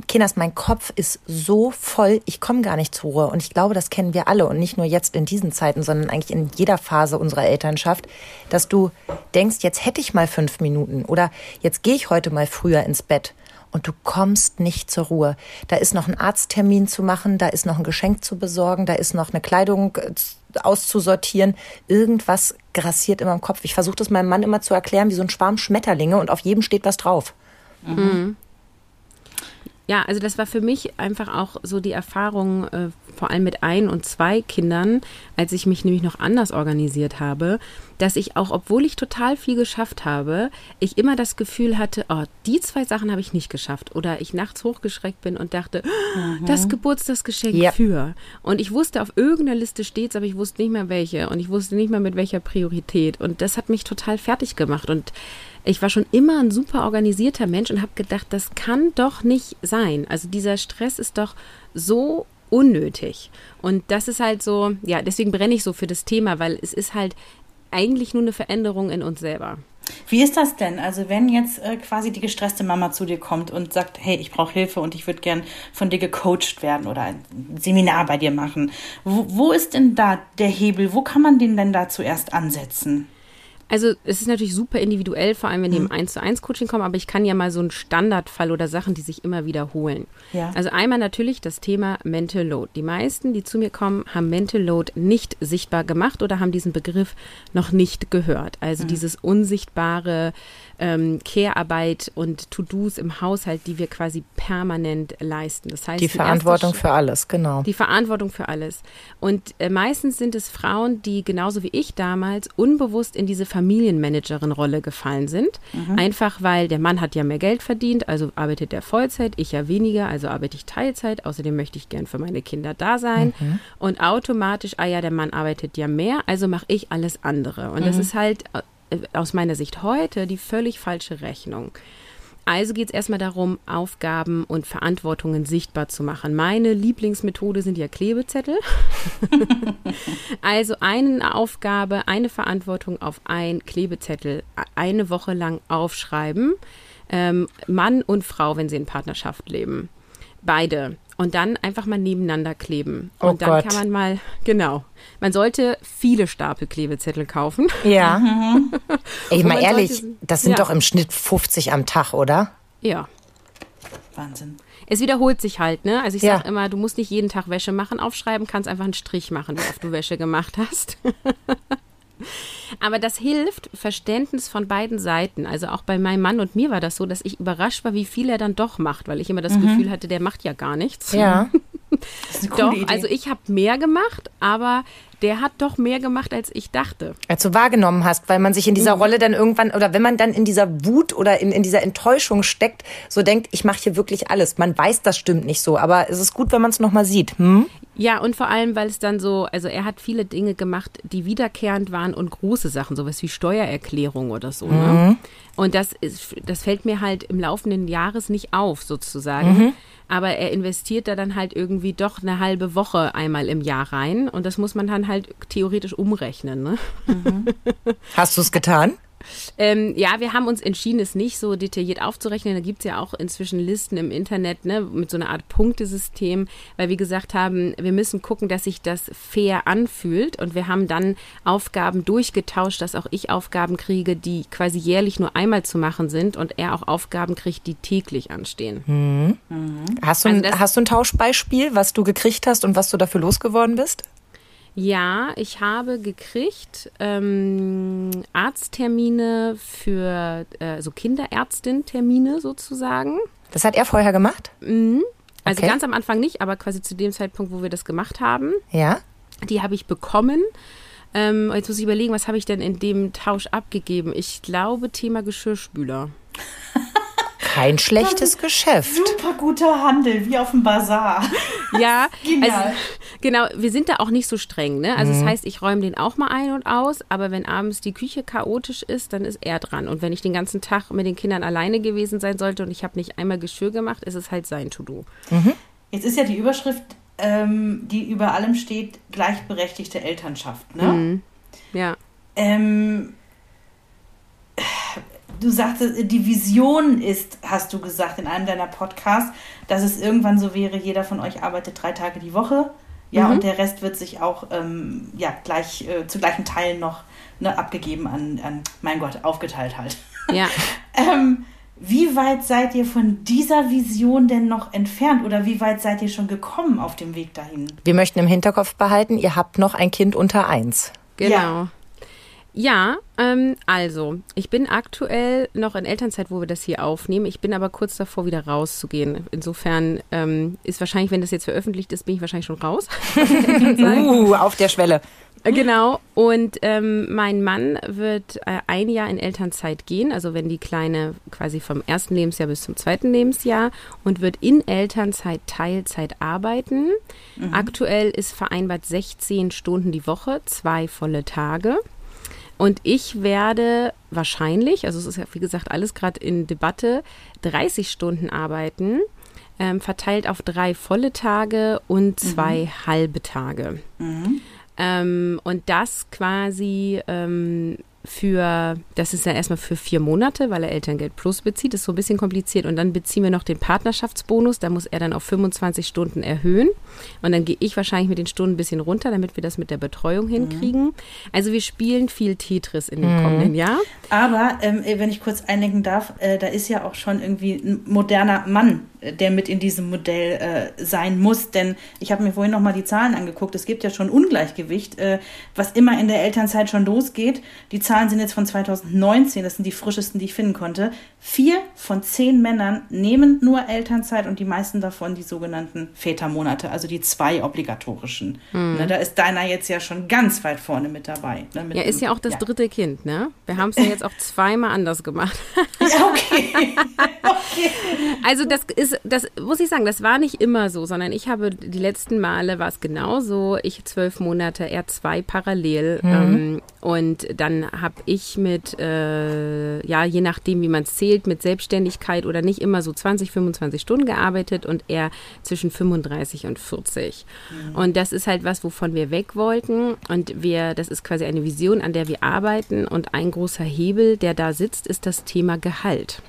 Kinders, mein Kopf ist so voll, ich komme gar nicht zur Ruhe. Und ich glaube, das kennen wir alle und nicht nur jetzt in diesen Zeiten, sondern eigentlich in jeder Phase unserer Elternschaft, dass du denkst, jetzt hätte ich mal fünf Minuten oder jetzt gehe ich heute mal früher ins Bett und du kommst nicht zur Ruhe. Da ist noch ein Arzttermin zu machen, da ist noch ein Geschenk zu besorgen, da ist noch eine Kleidung äh, auszusortieren. Irgendwas grassiert immer im Kopf. Ich versuche das meinem Mann immer zu erklären, wie so ein Schwarm Schmetterlinge und auf jedem steht was drauf. Mhm. Ja, also das war für mich einfach auch so die Erfahrung, äh, vor allem mit ein und zwei Kindern, als ich mich nämlich noch anders organisiert habe, dass ich auch, obwohl ich total viel geschafft habe, ich immer das Gefühl hatte, oh, die zwei Sachen habe ich nicht geschafft. Oder ich nachts hochgeschreckt bin und dachte, mhm. das Geburtstagsgeschenk ja. für. Und ich wusste, auf irgendeiner Liste steht's, aber ich wusste nicht mehr welche. Und ich wusste nicht mehr mit welcher Priorität. Und das hat mich total fertig gemacht. Und ich war schon immer ein super organisierter Mensch und habe gedacht, das kann doch nicht sein. Also dieser Stress ist doch so unnötig. Und das ist halt so, ja, deswegen brenne ich so für das Thema, weil es ist halt eigentlich nur eine Veränderung in uns selber. Wie ist das denn? Also wenn jetzt äh, quasi die gestresste Mama zu dir kommt und sagt, hey, ich brauche Hilfe und ich würde gern von dir gecoacht werden oder ein Seminar bei dir machen. Wo, wo ist denn da der Hebel? Wo kann man den denn da zuerst ansetzen? Also es ist natürlich super individuell, vor allem wenn die im 1 mhm. zu 1 Coaching kommen, aber ich kann ja mal so einen Standardfall oder Sachen, die sich immer wiederholen. Ja. Also einmal natürlich das Thema Mental Load. Die meisten, die zu mir kommen, haben Mental Load nicht sichtbar gemacht oder haben diesen Begriff noch nicht gehört. Also mhm. dieses unsichtbare ähm, Care-Arbeit und To-Dos im Haushalt, die wir quasi permanent leisten. Das heißt, die Verantwortung für alles, genau. Die Verantwortung für alles. Und äh, meistens sind es Frauen, die genauso wie ich damals unbewusst in diese Familienmanagerin-Rolle gefallen sind. Mhm. Einfach weil der Mann hat ja mehr Geld verdient, also arbeitet er Vollzeit, ich ja weniger, also arbeite ich Teilzeit. Außerdem möchte ich gern für meine Kinder da sein. Mhm. Und automatisch, ah ja, der Mann arbeitet ja mehr, also mache ich alles andere. Und mhm. das ist halt äh, aus meiner Sicht heute die völlig falsche Rechnung. Also geht es erstmal darum, Aufgaben und Verantwortungen sichtbar zu machen. Meine Lieblingsmethode sind ja Klebezettel. also eine Aufgabe, eine Verantwortung auf ein Klebezettel eine Woche lang aufschreiben. Ähm, Mann und Frau, wenn sie in Partnerschaft leben. Beide und dann einfach mal nebeneinander kleben. Oh und dann Gott. kann man mal, genau. Man sollte viele Stapel Klebezettel kaufen. Ja. Ey, mal ehrlich, sollte, das sind ja. doch im Schnitt 50 am Tag, oder? Ja. Wahnsinn. Es wiederholt sich halt, ne? Also ich ja. sage immer, du musst nicht jeden Tag Wäsche machen, aufschreiben, kannst einfach einen Strich machen, wie oft du Wäsche gemacht hast. Aber das hilft Verständnis von beiden Seiten. Also auch bei meinem Mann und mir war das so, dass ich überrascht war, wie viel er dann doch macht, weil ich immer das mhm. Gefühl hatte, der macht ja gar nichts. Ja. doch, Idee. also ich habe mehr gemacht, aber der hat doch mehr gemacht, als ich dachte. Als du wahrgenommen hast, weil man sich in dieser mhm. Rolle dann irgendwann, oder wenn man dann in dieser Wut oder in, in dieser Enttäuschung steckt, so denkt, ich mache hier wirklich alles. Man weiß, das stimmt nicht so, aber es ist gut, wenn man es nochmal sieht. Hm? Ja, und vor allem, weil es dann so, also er hat viele Dinge gemacht, die wiederkehrend waren und große Sachen, sowas wie Steuererklärung oder so. Ne? Mhm. Ne? Und das, ist, das fällt mir halt im laufenden Jahres nicht auf, sozusagen. Mhm. Aber er investiert da dann halt irgendwie doch eine halbe Woche einmal im Jahr rein. Und das muss man dann halt theoretisch umrechnen. Ne? Mhm. Hast du es getan? Ähm, ja, wir haben uns entschieden, es nicht so detailliert aufzurechnen. Da gibt es ja auch inzwischen Listen im Internet ne, mit so einer Art Punktesystem, weil wir gesagt haben, wir müssen gucken, dass sich das fair anfühlt. Und wir haben dann Aufgaben durchgetauscht, dass auch ich Aufgaben kriege, die quasi jährlich nur einmal zu machen sind und er auch Aufgaben kriegt, die täglich anstehen. Mhm. Mhm. Hast, du ein, also hast du ein Tauschbeispiel, was du gekriegt hast und was du dafür losgeworden bist? Ja, ich habe gekriegt ähm, Arzttermine für äh, so Kinderärztin-Termine sozusagen. Das hat er vorher gemacht? Mhm. Also okay. ganz am Anfang nicht, aber quasi zu dem Zeitpunkt, wo wir das gemacht haben. Ja. Die habe ich bekommen. Ähm, jetzt muss ich überlegen, was habe ich denn in dem Tausch abgegeben? Ich glaube, Thema Geschirrspüler. Kein schlechtes Geschäft. Super guter Handel, wie auf dem Bazar. Ja, Genial. also genau, wir sind da auch nicht so streng, ne? Also Mhm. das heißt, ich räume den auch mal ein und aus, aber wenn abends die Küche chaotisch ist, dann ist er dran. Und wenn ich den ganzen Tag mit den Kindern alleine gewesen sein sollte und ich habe nicht einmal Geschirr gemacht, ist es halt sein To-Do. Jetzt ist ja die Überschrift, ähm, die über allem steht, gleichberechtigte Elternschaft. Ne? Mhm. Ja. Ähm, du sagtest, die Vision ist, hast du gesagt in einem deiner Podcasts, dass es irgendwann so wäre, jeder von euch arbeitet drei Tage die Woche. Ja, und der Rest wird sich auch ähm, ja, gleich, äh, zu gleichen Teilen noch ne, abgegeben an, an, mein Gott, aufgeteilt halt. Ja. Ähm, wie weit seid ihr von dieser Vision denn noch entfernt oder wie weit seid ihr schon gekommen auf dem Weg dahin? Wir möchten im Hinterkopf behalten, ihr habt noch ein Kind unter eins. Genau. Ja, ähm, also, ich bin aktuell noch in Elternzeit, wo wir das hier aufnehmen. Ich bin aber kurz davor, wieder rauszugehen. Insofern ähm, ist wahrscheinlich, wenn das jetzt veröffentlicht ist, bin ich wahrscheinlich schon raus. Uh, auf der Schwelle. Äh, Genau. Und ähm, mein Mann wird äh, ein Jahr in Elternzeit gehen, also wenn die Kleine quasi vom ersten Lebensjahr bis zum zweiten Lebensjahr und wird in Elternzeit Teilzeit arbeiten. Aktuell ist vereinbart 16 Stunden die Woche, zwei volle Tage. Und ich werde wahrscheinlich, also es ist ja wie gesagt alles gerade in Debatte, 30 Stunden arbeiten, ähm, verteilt auf drei volle Tage und zwei halbe Tage. Ähm, und das quasi ähm, für, das ist ja erstmal für vier Monate, weil er Elterngeld Plus bezieht, ist so ein bisschen kompliziert. Und dann beziehen wir noch den Partnerschaftsbonus, da muss er dann auf 25 Stunden erhöhen. Und dann gehe ich wahrscheinlich mit den Stunden ein bisschen runter, damit wir das mit der Betreuung hinkriegen. Also wir spielen viel Tetris in dem kommenden Jahr. Aber ähm, wenn ich kurz einlenken darf, äh, da ist ja auch schon irgendwie ein moderner Mann, der mit in diesem Modell äh, sein muss. Denn ich habe mir vorhin noch mal die Zahlen angeguckt. Es gibt ja schon Ungleichgewicht, äh, was immer in der Elternzeit schon losgeht. Die Zahlen sind jetzt von 2019, das sind die frischesten, die ich finden konnte. Vier von zehn Männern nehmen nur Elternzeit und die meisten davon die sogenannten Vätermonate, also die zwei obligatorischen. Ne, da ist deiner jetzt ja schon ganz weit vorne mit dabei. Ne, mit Ja, ist ja auch das dritte Kind, ne? Wir haben es ja jetzt auch zweimal anders gemacht. Ja, okay. Also das ist, das muss ich sagen, das war nicht immer so, sondern ich habe die letzten Male war es genauso. Ich zwölf Monate, er zwei parallel. Ähm, und dann habe ich mit, äh, ja, je nachdem, wie man es zählt, mit Selbstständigkeit oder nicht immer so 20, 25 Stunden gearbeitet und er zwischen 35 und 40. Und das ist halt was, wovon wir weg wollten. Und wir, das ist quasi eine Vision, an der wir arbeiten. Und ein großer Hebel, der da sitzt, ist das Thema Gehalt.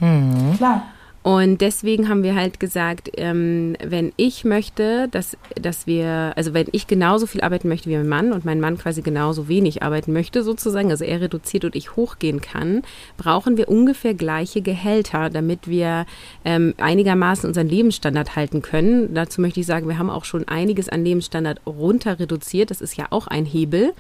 Klar. Und deswegen haben wir halt gesagt, ähm, wenn ich möchte, dass, dass wir, also wenn ich genauso viel arbeiten möchte wie mein Mann und mein Mann quasi genauso wenig arbeiten möchte sozusagen, also er reduziert und ich hochgehen kann, brauchen wir ungefähr gleiche Gehälter, damit wir ähm, einigermaßen unseren Lebensstandard halten können. Dazu möchte ich sagen, wir haben auch schon einiges an Lebensstandard runter reduziert. Das ist ja auch ein Hebel.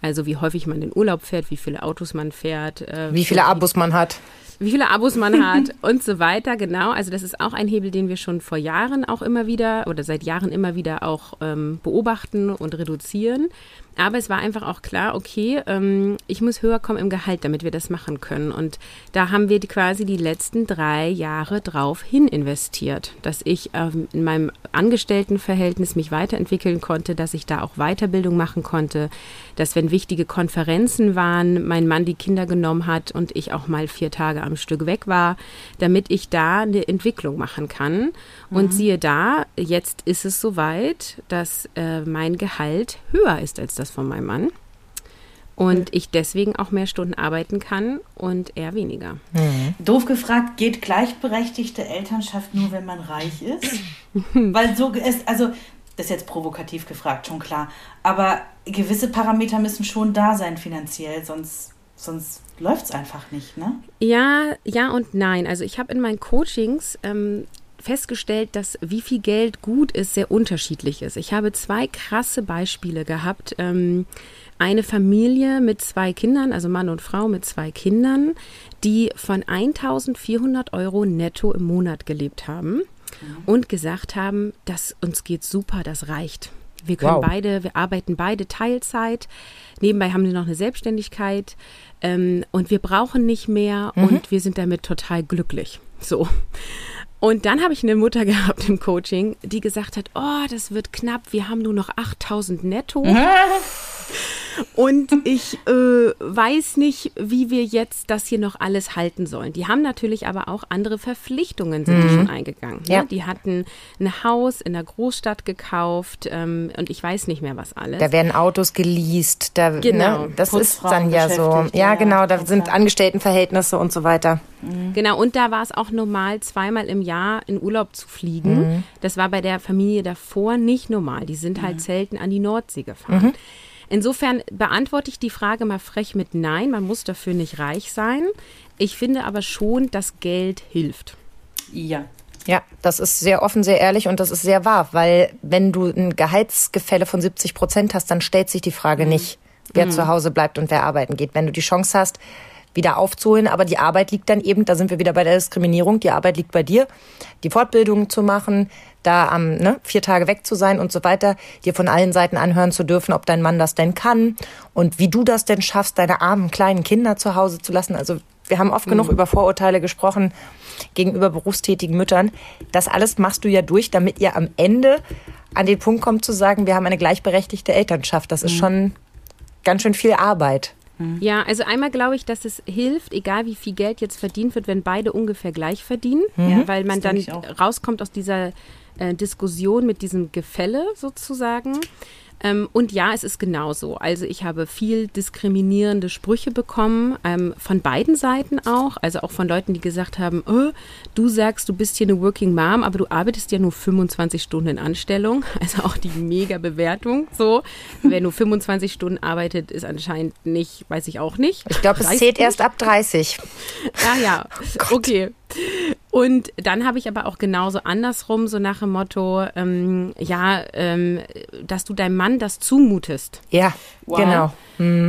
Also wie häufig man in Urlaub fährt, wie viele Autos man fährt. Äh, Wie viele Abos man hat. Wie viele Abos man hat und so weiter, genau. Also das ist auch ein Hebel, den wir schon vor Jahren auch immer wieder oder seit Jahren immer wieder auch ähm, beobachten und reduzieren. Aber es war einfach auch klar, okay, ähm, ich muss höher kommen im Gehalt, damit wir das machen können. Und da haben wir die, quasi die letzten drei Jahre drauf hin investiert, dass ich ähm, in meinem Angestelltenverhältnis mich weiterentwickeln konnte, dass ich da auch Weiterbildung machen konnte, dass wenn wichtige Konferenzen waren, mein Mann die Kinder genommen hat und ich auch mal vier Tage am Stück weg war, damit ich da eine Entwicklung machen kann. Und siehe da, jetzt ist es soweit, dass äh, mein Gehalt höher ist als das von meinem Mann. Und ich deswegen auch mehr Stunden arbeiten kann und er weniger. Doof gefragt, geht gleichberechtigte Elternschaft nur, wenn man reich ist? Weil so ist, also, das ist jetzt provokativ gefragt, schon klar. Aber gewisse Parameter müssen schon da sein finanziell, sonst, sonst läuft es einfach nicht, ne? Ja, ja und nein. Also ich habe in meinen Coachings ähm, festgestellt, dass wie viel Geld gut ist, sehr unterschiedlich ist. Ich habe zwei krasse Beispiele gehabt. Ähm, eine Familie mit zwei Kindern, also Mann und Frau mit zwei Kindern, die von 1400 Euro netto im Monat gelebt haben und gesagt haben, dass uns geht super, das reicht. Wir können Wow. beide, wir arbeiten beide Teilzeit. Nebenbei haben wir noch eine Selbstständigkeit ähm, und wir brauchen nicht mehr und wir sind damit total glücklich. So. Und dann habe ich eine Mutter gehabt im Coaching, die gesagt hat, oh, das wird knapp, wir haben nur noch 8000 netto. Und ich äh, weiß nicht, wie wir jetzt das hier noch alles halten sollen. Die haben natürlich aber auch andere Verpflichtungen, sind die schon eingegangen. Ne? Ja. Die hatten ein Haus in der Großstadt gekauft ähm, und ich weiß nicht mehr, was alles. Da werden Autos geleast, da, Genau. ne, das ist dann ja so. Ja, genau, da sind. Angestelltenverhältnisse und so weiter. Genau, und da war es auch normal, zweimal im Jahr in Urlaub zu fliegen. Das war bei der Familie davor nicht normal. Die sind halt selten an die Nordsee gefahren. Insofern beantworte ich die Frage mal frech mit Nein, man muss dafür nicht reich sein. Ich finde aber schon, dass Geld hilft. Ja. Ja, das ist sehr offen, sehr ehrlich und das ist sehr wahr, weil wenn du ein Gehaltsgefälle von 70 Prozent hast, dann stellt sich die Frage nicht, wer zu Hause bleibt und wer arbeiten geht. Wenn du die Chance hast, wieder aufzuholen, aber die Arbeit liegt dann eben, da sind wir wieder bei der Diskriminierung, die Arbeit liegt bei dir, die Fortbildung zu machen, da am ne, vier Tage weg zu sein und so weiter, dir von allen Seiten anhören zu dürfen, ob dein Mann das denn kann und wie du das denn schaffst, deine armen kleinen Kinder zu Hause zu lassen. Also wir haben oft genug über Vorurteile gesprochen gegenüber berufstätigen Müttern. Das alles machst du ja durch, damit ihr am Ende an den Punkt kommt zu sagen, wir haben eine gleichberechtigte Elternschaft. Das ist schon ganz schön viel Arbeit. Ja, also einmal glaube ich, dass es hilft, egal wie viel Geld jetzt verdient wird, wenn beide ungefähr gleich verdienen, Ja, weil man dann rauskommt aus dieser äh, Diskussion mit diesem Gefälle sozusagen. Ähm, und ja, es ist genauso. Also ich habe viel diskriminierende Sprüche bekommen, ähm, von beiden Seiten auch. Also auch von Leuten, die gesagt haben, oh, du sagst, du bist hier eine Working Mom, aber du arbeitest ja nur 25 Stunden in Anstellung. Also auch die mega Bewertung so. Wer nur 25 Stunden arbeitet, ist anscheinend nicht, weiß ich auch nicht. Ich glaube, es zählt erst ab 30. Ah ja, okay. Und dann habe ich aber auch genauso andersrum, so nach dem Motto, ähm, ja, ähm, dass du deinem Mann das zumutest. Ja, Wow. genau.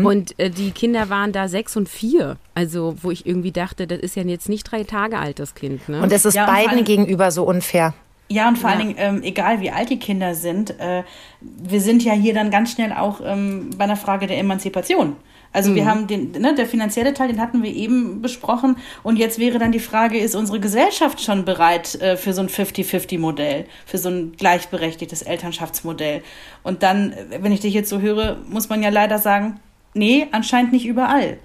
Und äh, die Kinder waren da sechs und vier. Also, wo ich irgendwie dachte, das ist ja jetzt nicht drei Tage alt, das Kind. Ne? Und es ist Ja, beiden allem- gegenüber so unfair. Ja, und vor allen Dingen, ähm, egal wie alt die Kinder sind, äh, wir sind ja hier dann ganz schnell auch ähm, bei einer Frage der Emanzipation. Also wir haben den, ne, der finanzielle Teil, den hatten wir eben besprochen. Und jetzt wäre dann die Frage, ist unsere Gesellschaft schon bereit äh, für so ein 50-50-Modell, für so ein gleichberechtigtes Elternschaftsmodell? Und dann, wenn ich dich jetzt so höre, muss man ja leider sagen, nee, anscheinend nicht überall.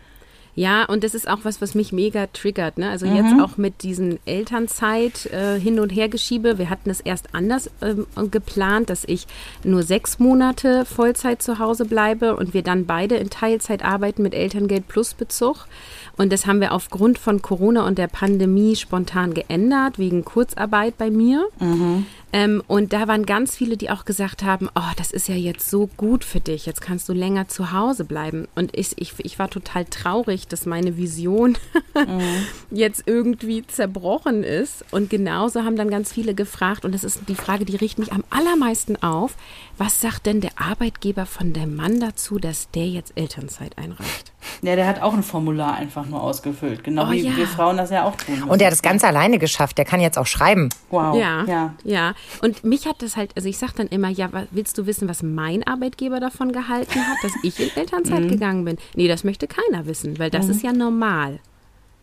Ja, und das ist auch was, was mich mega triggert. Ne? Also jetzt auch mit diesen Elternzeit äh, hin und her geschiebe. Wir hatten es erst anders ähm, geplant, dass ich nur sechs Monate Vollzeit zu Hause bleibe und wir dann beide in Teilzeit arbeiten mit Elterngeld plus Bezug. Und das haben wir aufgrund von Corona und der Pandemie spontan geändert, wegen Kurzarbeit bei mir. Ähm, und da waren ganz viele, die auch gesagt haben, oh, das ist ja jetzt so gut für dich, jetzt kannst du länger zu Hause bleiben. Und ich, ich, ich war total traurig, dass meine Vision jetzt irgendwie zerbrochen ist. Und genauso haben dann ganz viele gefragt, und das ist die Frage, die riecht mich am allermeisten auf, was sagt denn der Arbeitgeber von dem Mann dazu, dass der jetzt Elternzeit einreicht? Ja, der hat auch ein Formular einfach nur ausgefüllt. Genau Oh, wie ja. wir Frauen das ja auch tun. müssen. Und er hat das ganz alleine geschafft. Der kann jetzt auch schreiben. Wow. Ja, ja. ja, Und mich hat das halt, also ich sag dann immer, ja, willst du wissen, was mein Arbeitgeber davon gehalten hat, dass ich in Elternzeit Mhm. gegangen bin? Nee, das möchte keiner wissen, weil das ist ja normal.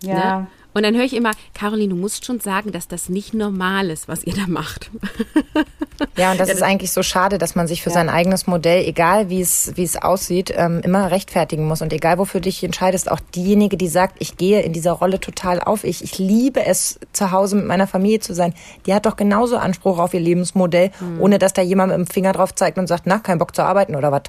Ja. Ne? Und dann höre ich immer, Caroline, du musst schon sagen, dass das nicht normal ist, was ihr da macht. Ja, und das ist eigentlich so schade, dass man sich für sein eigenes Modell, egal wie es, wie es aussieht, ähm, immer rechtfertigen muss. Und egal wofür du dich entscheidest, auch diejenige, die sagt, ich gehe in dieser Rolle total auf, ich, ich liebe es, zu Hause mit meiner Familie zu sein, die hat doch genauso Anspruch auf ihr Lebensmodell, ohne dass da jemand mit dem Finger drauf zeigt und sagt, na, kein Bock zu arbeiten oder was.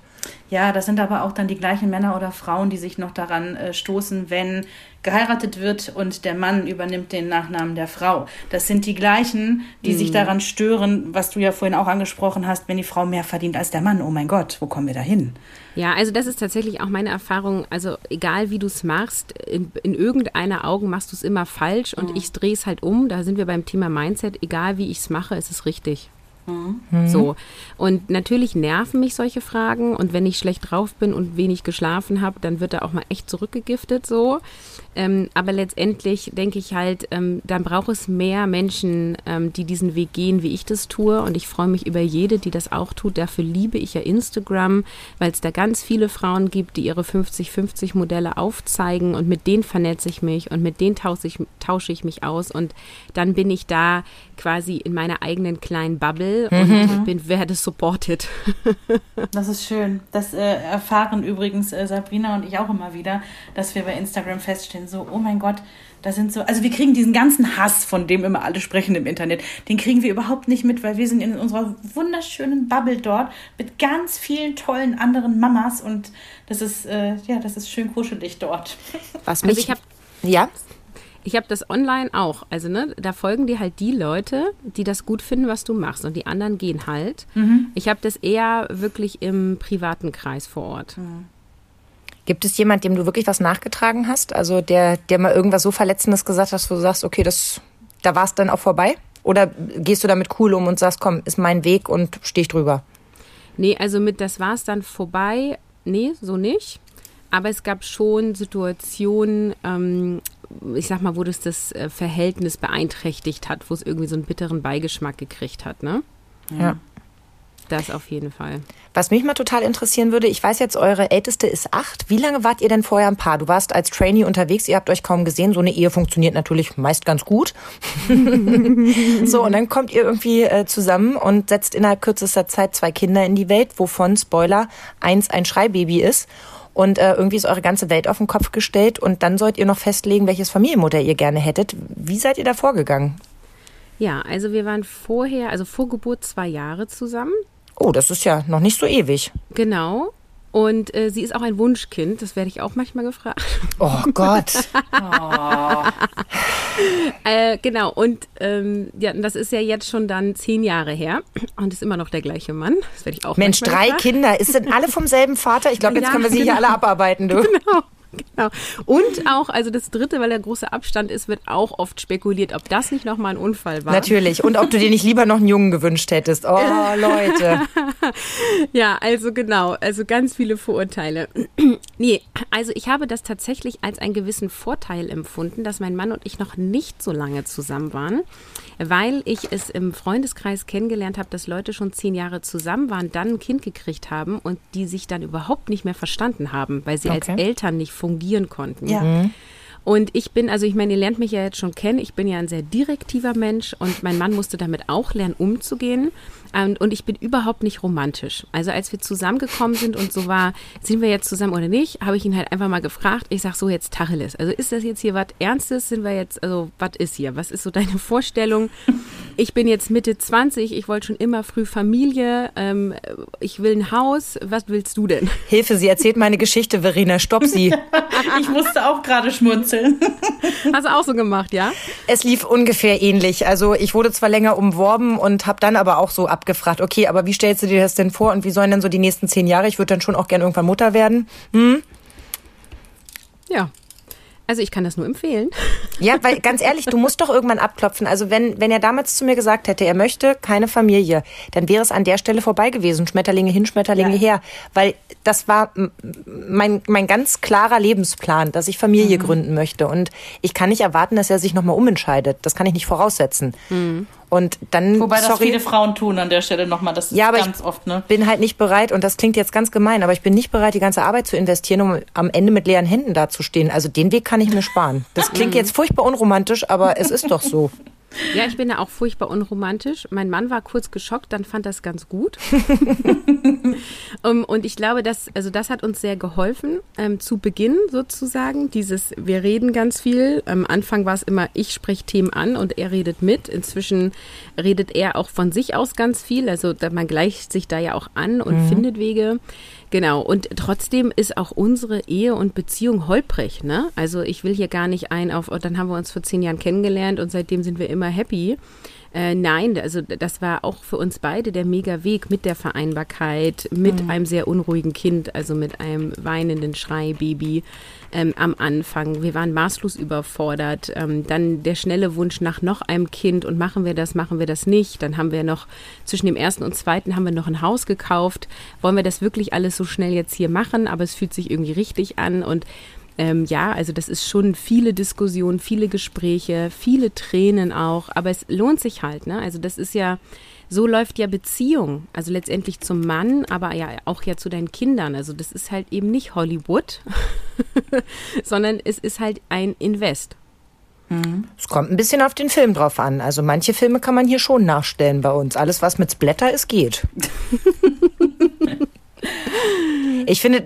Ja, das sind aber auch dann die gleichen Männer oder Frauen, die sich noch daran äh, stoßen, wenn geheiratet wird und der Mann übernimmt den Nachnamen der Frau. Das sind die gleichen, die sich daran stören, was du ja vorhin auch angesprochen hast, wenn die Frau mehr verdient als der Mann. Oh mein Gott, wo kommen wir da hin? Ja, also das ist tatsächlich auch meine Erfahrung. Also egal wie du es machst, in, in irgendeiner Augen machst du es immer falsch und ich drehe es halt um. Da sind wir beim Thema Mindset. Egal wie ich es mache, ist es richtig. Mhm. So. Und natürlich nerven mich solche Fragen. Und wenn ich schlecht drauf bin und wenig geschlafen habe, dann wird da auch mal echt zurückgegiftet so. Ähm, aber letztendlich denke ich halt, ähm, dann braucht es mehr Menschen, ähm, die diesen Weg gehen, wie ich das tue. Und ich freue mich über jede, die das auch tut. Dafür liebe ich ja Instagram, weil es da ganz viele Frauen gibt, die ihre 50-50 Modelle aufzeigen. Und mit denen vernetze ich mich und mit denen tausche ich, tausche ich mich aus. Und dann bin ich da quasi in meiner eigenen kleinen Bubble mhm. und bin, werde supported. das ist schön. Das äh, erfahren übrigens äh, Sabrina und ich auch immer wieder, dass wir bei Instagram feststellen, so, oh mein Gott, da sind so, also wir kriegen diesen ganzen Hass, von dem immer alle sprechen im Internet, den kriegen wir überhaupt nicht mit, weil wir sind in unserer wunderschönen Bubble dort mit ganz vielen tollen anderen Mamas und das ist, äh, ja, das ist schön kuschelig dort. Was mich, also ich hab, ja, ich habe das online auch. Also, ne, da folgen dir halt die Leute, die das gut finden, was du machst. Und die anderen gehen halt. Mhm. Ich habe das eher wirklich im privaten Kreis vor Ort. Mhm. Gibt es jemand, dem du wirklich was nachgetragen hast? Also der, der mal irgendwas so Verletzendes gesagt hat, wo du sagst, okay, das, da war es dann auch vorbei? Oder gehst du damit cool um und sagst, komm, ist mein Weg und steh ich drüber? Nee, also mit das war es dann vorbei. Nee, so nicht. Aber es gab schon Situationen, ähm, ich sag mal, wo das das äh, Verhältnis beeinträchtigt hat, wo es irgendwie so einen bitteren Beigeschmack gekriegt hat, ne? Ja. Das auf jeden Fall. Was mich mal total interessieren würde, ich weiß jetzt, eure Älteste ist acht. Wie lange wart ihr denn vorher ein Paar? Du warst als Trainee unterwegs, ihr habt euch kaum gesehen. So eine Ehe funktioniert natürlich meist ganz gut. so, und dann kommt ihr irgendwie äh, zusammen und setzt innerhalb kürzester Zeit zwei Kinder in die Welt, wovon, Spoiler, eins ein Schreibaby ist. Und äh, irgendwie ist eure ganze Welt auf den Kopf gestellt und dann sollt ihr noch festlegen, welches Familienmodell ihr gerne hättet. Wie seid ihr da vorgegangen? Ja, also wir waren vorher, also vor Geburt zwei Jahre zusammen. Oh, das ist ja noch nicht so ewig. Genau. Und äh, sie ist auch ein Wunschkind, das werde ich auch manchmal gefragt. Oh Gott. oh. äh, genau, und ähm, ja, das ist ja jetzt schon dann zehn Jahre her und ist immer noch der gleiche Mann. Das werde ich auch Mensch, drei gefragt. Kinder. Ist denn alle vom selben Vater? Ich glaube, jetzt ja, können wir sie genau. hier alle abarbeiten, du. Genau. Genau. Und auch, also das dritte, weil der große Abstand ist, wird auch oft spekuliert, ob das nicht nochmal ein Unfall war. Natürlich. Und ob du dir nicht lieber noch einen Jungen gewünscht hättest. Oh, Leute. ja, also genau. Also ganz viele Vorurteile. nee, also ich habe das tatsächlich als einen gewissen Vorteil empfunden, dass mein Mann und ich noch nicht so lange zusammen waren, weil ich es im Freundeskreis kennengelernt habe, dass Leute schon zehn Jahre zusammen waren, dann ein Kind gekriegt haben und die sich dann überhaupt nicht mehr verstanden haben, weil sie okay. als Eltern nicht fungieren konnten. Ja. Mhm. Und ich bin, also ich meine, ihr lernt mich ja jetzt schon kennen, ich bin ja ein sehr direktiver Mensch und mein Mann musste damit auch lernen, umzugehen. Und, und ich bin überhaupt nicht romantisch. Also als wir zusammengekommen sind und so war, sind wir jetzt zusammen oder nicht, habe ich ihn halt einfach mal gefragt. Ich sage so jetzt Tacheles. Also ist das jetzt hier was Ernstes? Sind wir jetzt, also was ist hier? Was ist so deine Vorstellung? Ich bin jetzt Mitte 20, ich wollte schon immer früh Familie, ähm, ich will ein Haus. Was willst du denn? Hilfe, sie erzählt meine Geschichte, Verena, stopp sie. ich musste auch gerade schmunzeln. Hast du auch so gemacht, ja? Es lief ungefähr ähnlich. Also ich wurde zwar länger umworben und habe dann aber auch so ab abgefragt, okay, aber wie stellst du dir das denn vor und wie sollen denn so die nächsten zehn Jahre? Ich würde dann schon auch gerne irgendwann Mutter werden. Hm? Ja, also ich kann das nur empfehlen. Ja, weil ganz ehrlich, du musst doch irgendwann abklopfen. Also wenn, wenn er damals zu mir gesagt hätte, er möchte keine Familie, dann wäre es an der Stelle vorbei gewesen. Schmetterlinge hin, Schmetterlinge ja. her. Weil das war mein, mein ganz klarer Lebensplan, dass ich Familie mhm. gründen möchte. Und ich kann nicht erwarten, dass er sich nochmal umentscheidet. Das kann ich nicht voraussetzen. Mhm. Und dann, Wobei das sorry, viele Frauen tun an der Stelle nochmal, das ja, aber ganz ich oft, ne? bin halt nicht bereit, und das klingt jetzt ganz gemein, aber ich bin nicht bereit, die ganze Arbeit zu investieren, um am Ende mit leeren Händen dazustehen. Also den Weg kann ich mir sparen. Das klingt jetzt furchtbar unromantisch, aber es ist doch so. Ja, ich bin ja auch furchtbar unromantisch. Mein Mann war kurz geschockt, dann fand das ganz gut. um, und ich glaube, dass, also das hat uns sehr geholfen, ähm, zu Beginn sozusagen. Dieses, wir reden ganz viel. Am Anfang war es immer, ich spreche Themen an und er redet mit. Inzwischen redet er auch von sich aus ganz viel. Also man gleicht sich da ja auch an und mhm. findet Wege. Genau, und trotzdem ist auch unsere Ehe und Beziehung holprig, ne? Also ich will hier gar nicht ein auf, oh, dann haben wir uns vor zehn Jahren kennengelernt und seitdem sind wir immer happy. Äh, nein, also das war auch für uns beide der Mega-Weg mit der Vereinbarkeit, mit mhm. einem sehr unruhigen Kind, also mit einem weinenden Schreibaby ähm, am Anfang. Wir waren maßlos überfordert. Ähm, dann der schnelle Wunsch nach noch einem Kind und machen wir das, machen wir das nicht. Dann haben wir noch zwischen dem ersten und zweiten haben wir noch ein Haus gekauft. Wollen wir das wirklich alles so schnell jetzt hier machen? Aber es fühlt sich irgendwie richtig an und ähm, ja, also das ist schon viele Diskussionen, viele Gespräche, viele Tränen auch, aber es lohnt sich halt, ne? Also das ist ja, so läuft ja Beziehung, also letztendlich zum Mann, aber ja auch ja zu deinen Kindern. Also das ist halt eben nicht Hollywood, sondern es ist halt ein Invest. Mhm. Es kommt ein bisschen auf den Film drauf an. Also manche Filme kann man hier schon nachstellen bei uns. Alles, was mit Splatter ist, geht. Ich finde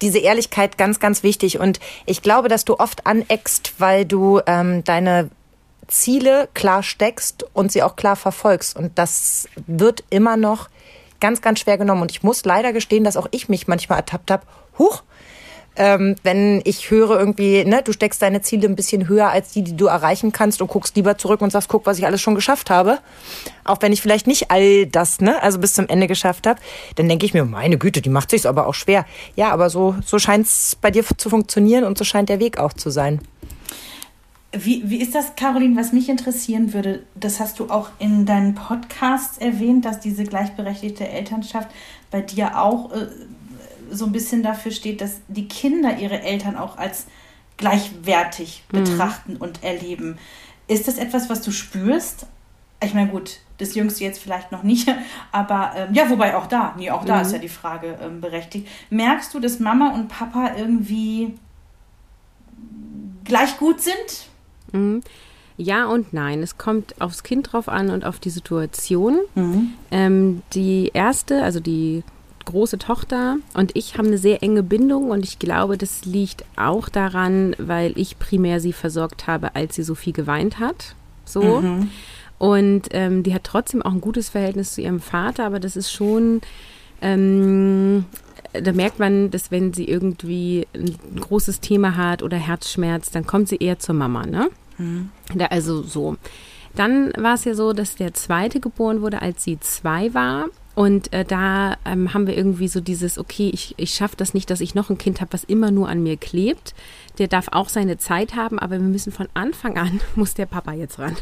diese Ehrlichkeit ganz, ganz wichtig. Und ich glaube, dass du oft aneckst, weil du ähm, deine Ziele klar steckst und sie auch klar verfolgst. Und das wird immer noch ganz, ganz schwer genommen. Und ich muss leider gestehen, dass auch ich mich manchmal ertappt habe. Huch, ähm, wenn ich höre irgendwie, ne, du steckst deine Ziele ein bisschen höher als die, die du erreichen kannst und guckst lieber zurück und sagst, guck, was ich alles schon geschafft habe. Auch wenn ich vielleicht nicht all das, ne, also bis zum Ende geschafft habe, dann denke ich mir, meine Güte, die macht sich's aber auch schwer. Ja, aber so, so scheint's bei dir zu funktionieren und so scheint der Weg auch zu sein. Wie, wie ist das, Caroline, was mich interessieren würde? Das hast du auch in deinen Podcasts erwähnt, dass diese gleichberechtigte Elternschaft bei dir auch äh, so ein bisschen dafür steht, dass die Kinder ihre Eltern auch als gleichwertig mhm. betrachten und erleben. Ist das etwas, was du spürst? Ich meine, gut, das Jüngste jetzt vielleicht noch nicht, aber ähm, ja, wobei auch da, nee, auch da mhm. ist ja die Frage ähm, berechtigt. Merkst du, dass Mama und Papa irgendwie gleich gut sind? Mhm. Ja und nein. Es kommt aufs Kind drauf an und auf die Situation. Mhm. Ähm, die erste, also die große Tochter und ich haben eine sehr enge Bindung und ich glaube, das liegt auch daran, weil ich primär sie versorgt habe, als sie so viel geweint hat. So. Mhm. Und ähm, die hat trotzdem auch ein gutes Verhältnis zu ihrem Vater, aber das ist schon, ähm, da merkt man, dass wenn sie irgendwie ein großes Thema hat oder Herzschmerz, dann kommt sie eher zur Mama, ne? Mhm. Da, also so. Dann war es ja so, dass der zweite geboren wurde, als sie zwei war. Und äh, da ähm, haben wir irgendwie so dieses, okay, ich, ich schaffe das nicht, dass ich noch ein Kind habe, was immer nur an mir klebt. Der darf auch seine Zeit haben, aber wir müssen von Anfang an, muss der Papa jetzt ran.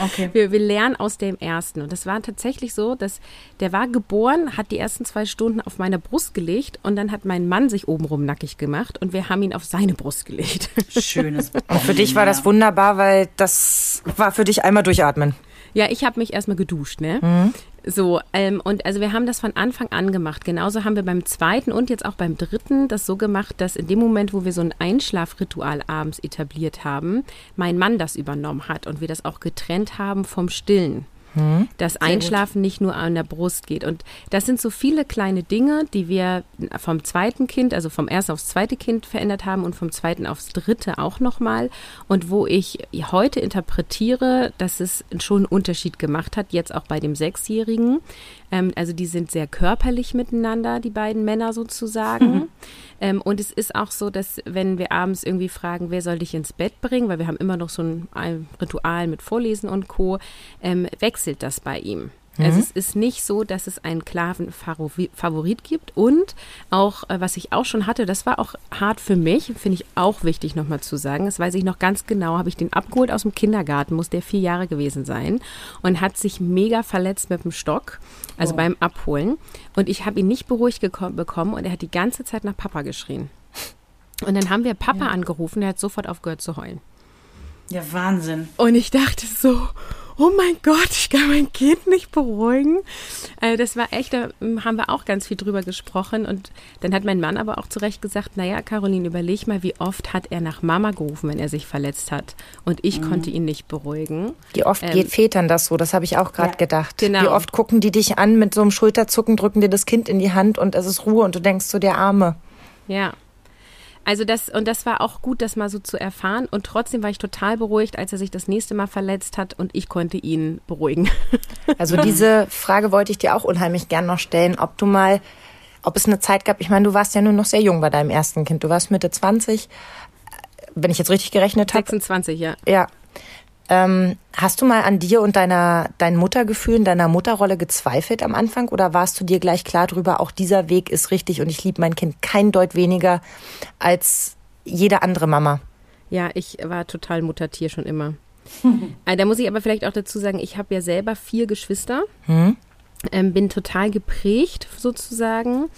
Okay. Wir, wir lernen aus dem ersten. Und das war tatsächlich so, dass der war geboren, hat die ersten zwei Stunden auf meine Brust gelegt und dann hat mein Mann sich obenrum nackig gemacht und wir haben ihn auf seine Brust gelegt. Schönes. Und für dich war das wunderbar, weil das war für dich einmal durchatmen. Ja, ich habe mich erstmal geduscht, ne? Mhm. So, ähm, und also wir haben das von Anfang an gemacht. Genauso haben wir beim zweiten und jetzt auch beim dritten das so gemacht, dass in dem Moment, wo wir so ein Einschlafritual abends etabliert haben, mein Mann das übernommen hat und wir das auch getrennt haben vom Stillen. Mhm. Dass Einschlafen nicht nur an der Brust geht. Und das sind so viele kleine Dinge, die wir vom zweiten Kind, also vom ersten aufs zweite Kind verändert haben und vom zweiten aufs dritte auch nochmal. Und wo ich heute interpretiere, dass es schon einen Unterschied gemacht hat, jetzt auch bei dem Sechsjährigen. Ähm, also die sind sehr körperlich miteinander, die beiden Männer sozusagen. Mhm. Ähm, und es ist auch so, dass wenn wir abends irgendwie fragen, wer soll dich ins Bett bringen, weil wir haben immer noch so ein, ein Ritual mit Vorlesen und Co., ähm, wechselt das bei ihm. Also mhm. es ist nicht so, dass es einen klaren Favorit gibt. Und auch, äh, was ich auch schon hatte, das war auch hart für mich, finde ich auch wichtig nochmal zu sagen. Das weiß ich noch ganz genau, habe ich den abgeholt aus dem Kindergarten, muss der vier Jahre gewesen sein und hat sich mega verletzt mit dem Stock, also oh. beim Abholen. Und ich habe ihn nicht beruhigt bekommen und er hat die ganze Zeit nach Papa geschrien. Und dann haben wir Papa ja. angerufen, der hat sofort aufgehört zu heulen. Ja, Wahnsinn. Und ich dachte so, oh mein Gott, ich kann mein Kind nicht beruhigen. Also das war echt, da haben wir auch ganz viel drüber gesprochen. Und dann hat mein Mann aber auch zu Recht gesagt, naja, Caroline, überleg mal, wie oft hat er nach Mama gerufen, wenn er sich verletzt hat. Und ich mhm. konnte ihn nicht beruhigen. Wie oft ähm, geht Vätern das so? Das habe ich auch gerade ja, gedacht. Genau. Wie oft gucken die dich an mit so einem Schulterzucken, drücken dir das Kind in die Hand und es ist Ruhe und du denkst so, der Arme. Ja, also das, und das war auch gut, das mal so zu erfahren. Und trotzdem war ich total beruhigt, als er sich das nächste Mal verletzt hat und ich konnte ihn beruhigen. Also diese Frage wollte ich dir auch unheimlich gern noch stellen, ob du mal, ob es eine Zeit gab, ich meine, du warst ja nur noch sehr jung bei deinem ersten Kind, du warst Mitte 20, wenn ich jetzt richtig gerechnet habe. 26, ja. Ja. Ähm, hast du mal an dir und deiner, deinen Muttergefühlen, deiner Mutterrolle gezweifelt am Anfang oder warst du dir gleich klar drüber, auch dieser Weg ist richtig und ich liebe mein Kind kein Deut weniger als jede andere Mama? Ja, ich war total Muttertier schon immer. Äh, da muss ich aber vielleicht auch dazu sagen, ich habe ja selber vier Geschwister, Hm? ähm, bin total geprägt sozusagen.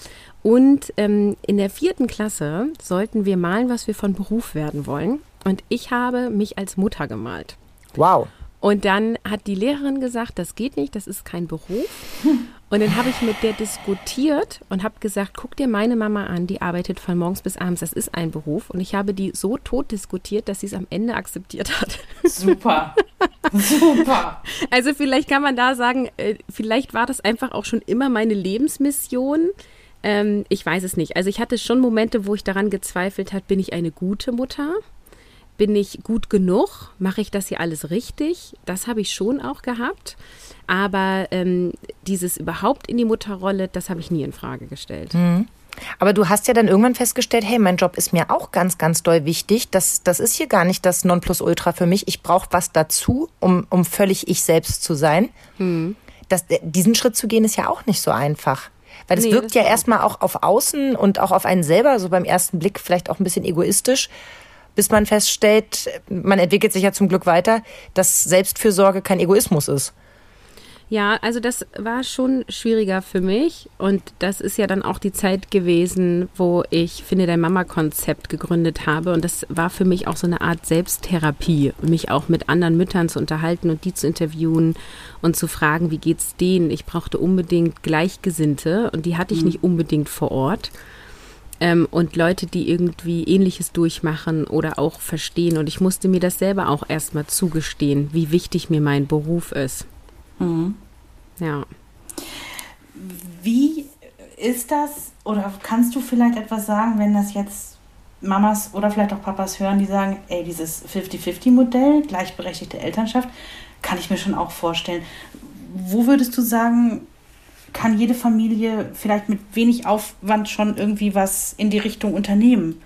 Und ähm, in der vierten Klasse sollten wir malen, was wir von Beruf werden wollen. Und ich habe mich als Mutter gemalt. Wow. Und dann hat die Lehrerin gesagt, das geht nicht, das ist kein Beruf. Und dann habe ich mit der diskutiert und habe gesagt, guck dir meine Mama an, die arbeitet von morgens bis abends, das ist ein Beruf. Und ich habe die so tot diskutiert, dass sie es am Ende akzeptiert hat. Super. Super. Also vielleicht kann man da sagen, äh, vielleicht war das einfach auch schon immer meine Lebensmission. Ähm, ich weiß es nicht. Also ich hatte schon Momente, wo ich daran gezweifelt habe, bin ich eine gute Mutter? Bin ich gut genug? Mache ich das hier alles richtig? Das habe ich schon auch gehabt. Aber ähm, dieses überhaupt in die Mutterrolle, das habe ich nie in Frage gestellt. Aber du hast ja dann irgendwann festgestellt, hey, mein Job ist mir auch ganz, ganz doll wichtig. Das, das ist hier gar nicht das Nonplusultra für mich. Ich brauche was dazu, um, um völlig ich selbst zu sein. Das, diesen Schritt zu gehen, ist ja auch nicht so einfach. Weil es Nee, wirkt ja erstmal auch auf außen und auch auf einen selber, so beim ersten Blick vielleicht auch ein bisschen egoistisch, bis man feststellt, man entwickelt sich ja zum Glück weiter, dass Selbstfürsorge kein Egoismus ist. Ja, also das war schon schwieriger für mich und das ist ja dann auch die Zeit gewesen, wo ich Finde dein Mama-Konzept gegründet habe und das war für mich auch so eine Art Selbsttherapie, mich auch mit anderen Müttern zu unterhalten und die zu interviewen und zu fragen, wie geht's denen? Ich brauchte unbedingt Gleichgesinnte und die hatte ich nicht unbedingt vor Ort. Ähm, und Leute, die irgendwie ähnliches durchmachen oder auch verstehen. Und ich musste mir das selber auch erstmal zugestehen, wie wichtig mir mein Beruf ist. Ja. Wie ist das oder kannst du vielleicht etwas sagen, wenn das jetzt Mamas oder vielleicht auch Papas hören, die sagen, ey, dieses 50-50-Modell, gleichberechtigte Elternschaft, kann ich mir schon auch vorstellen. Wo würdest du sagen, kann jede Familie vielleicht mit wenig Aufwand schon irgendwie was in die Richtung unternehmen?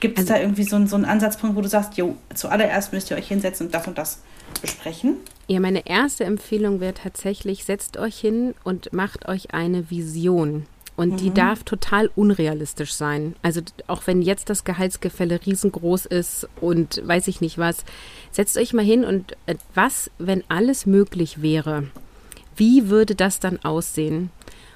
Gibt es da irgendwie so, einen- so einen Ansatzpunkt, wo du sagst, jo, zuallererst müsst ihr euch hinsetzen und das und das besprechen? Ja, meine erste Empfehlung wäre tatsächlich, setzt euch hin und macht euch eine Vision. Und die darf total unrealistisch sein. Also auch wenn jetzt das Gehaltsgefälle riesengroß ist und weiß ich nicht was, setzt euch mal hin und äh, was, wenn alles möglich wäre? Wie würde das dann aussehen?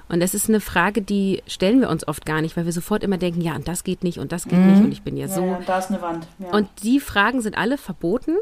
Und das ist eine Frage, die stellen wir uns oft gar nicht, weil wir sofort immer denken, ja, und das geht nicht und das geht nicht und ich bin ja so. ja, da ist eine Wand. Ja. Und die Fragen sind alle verboten,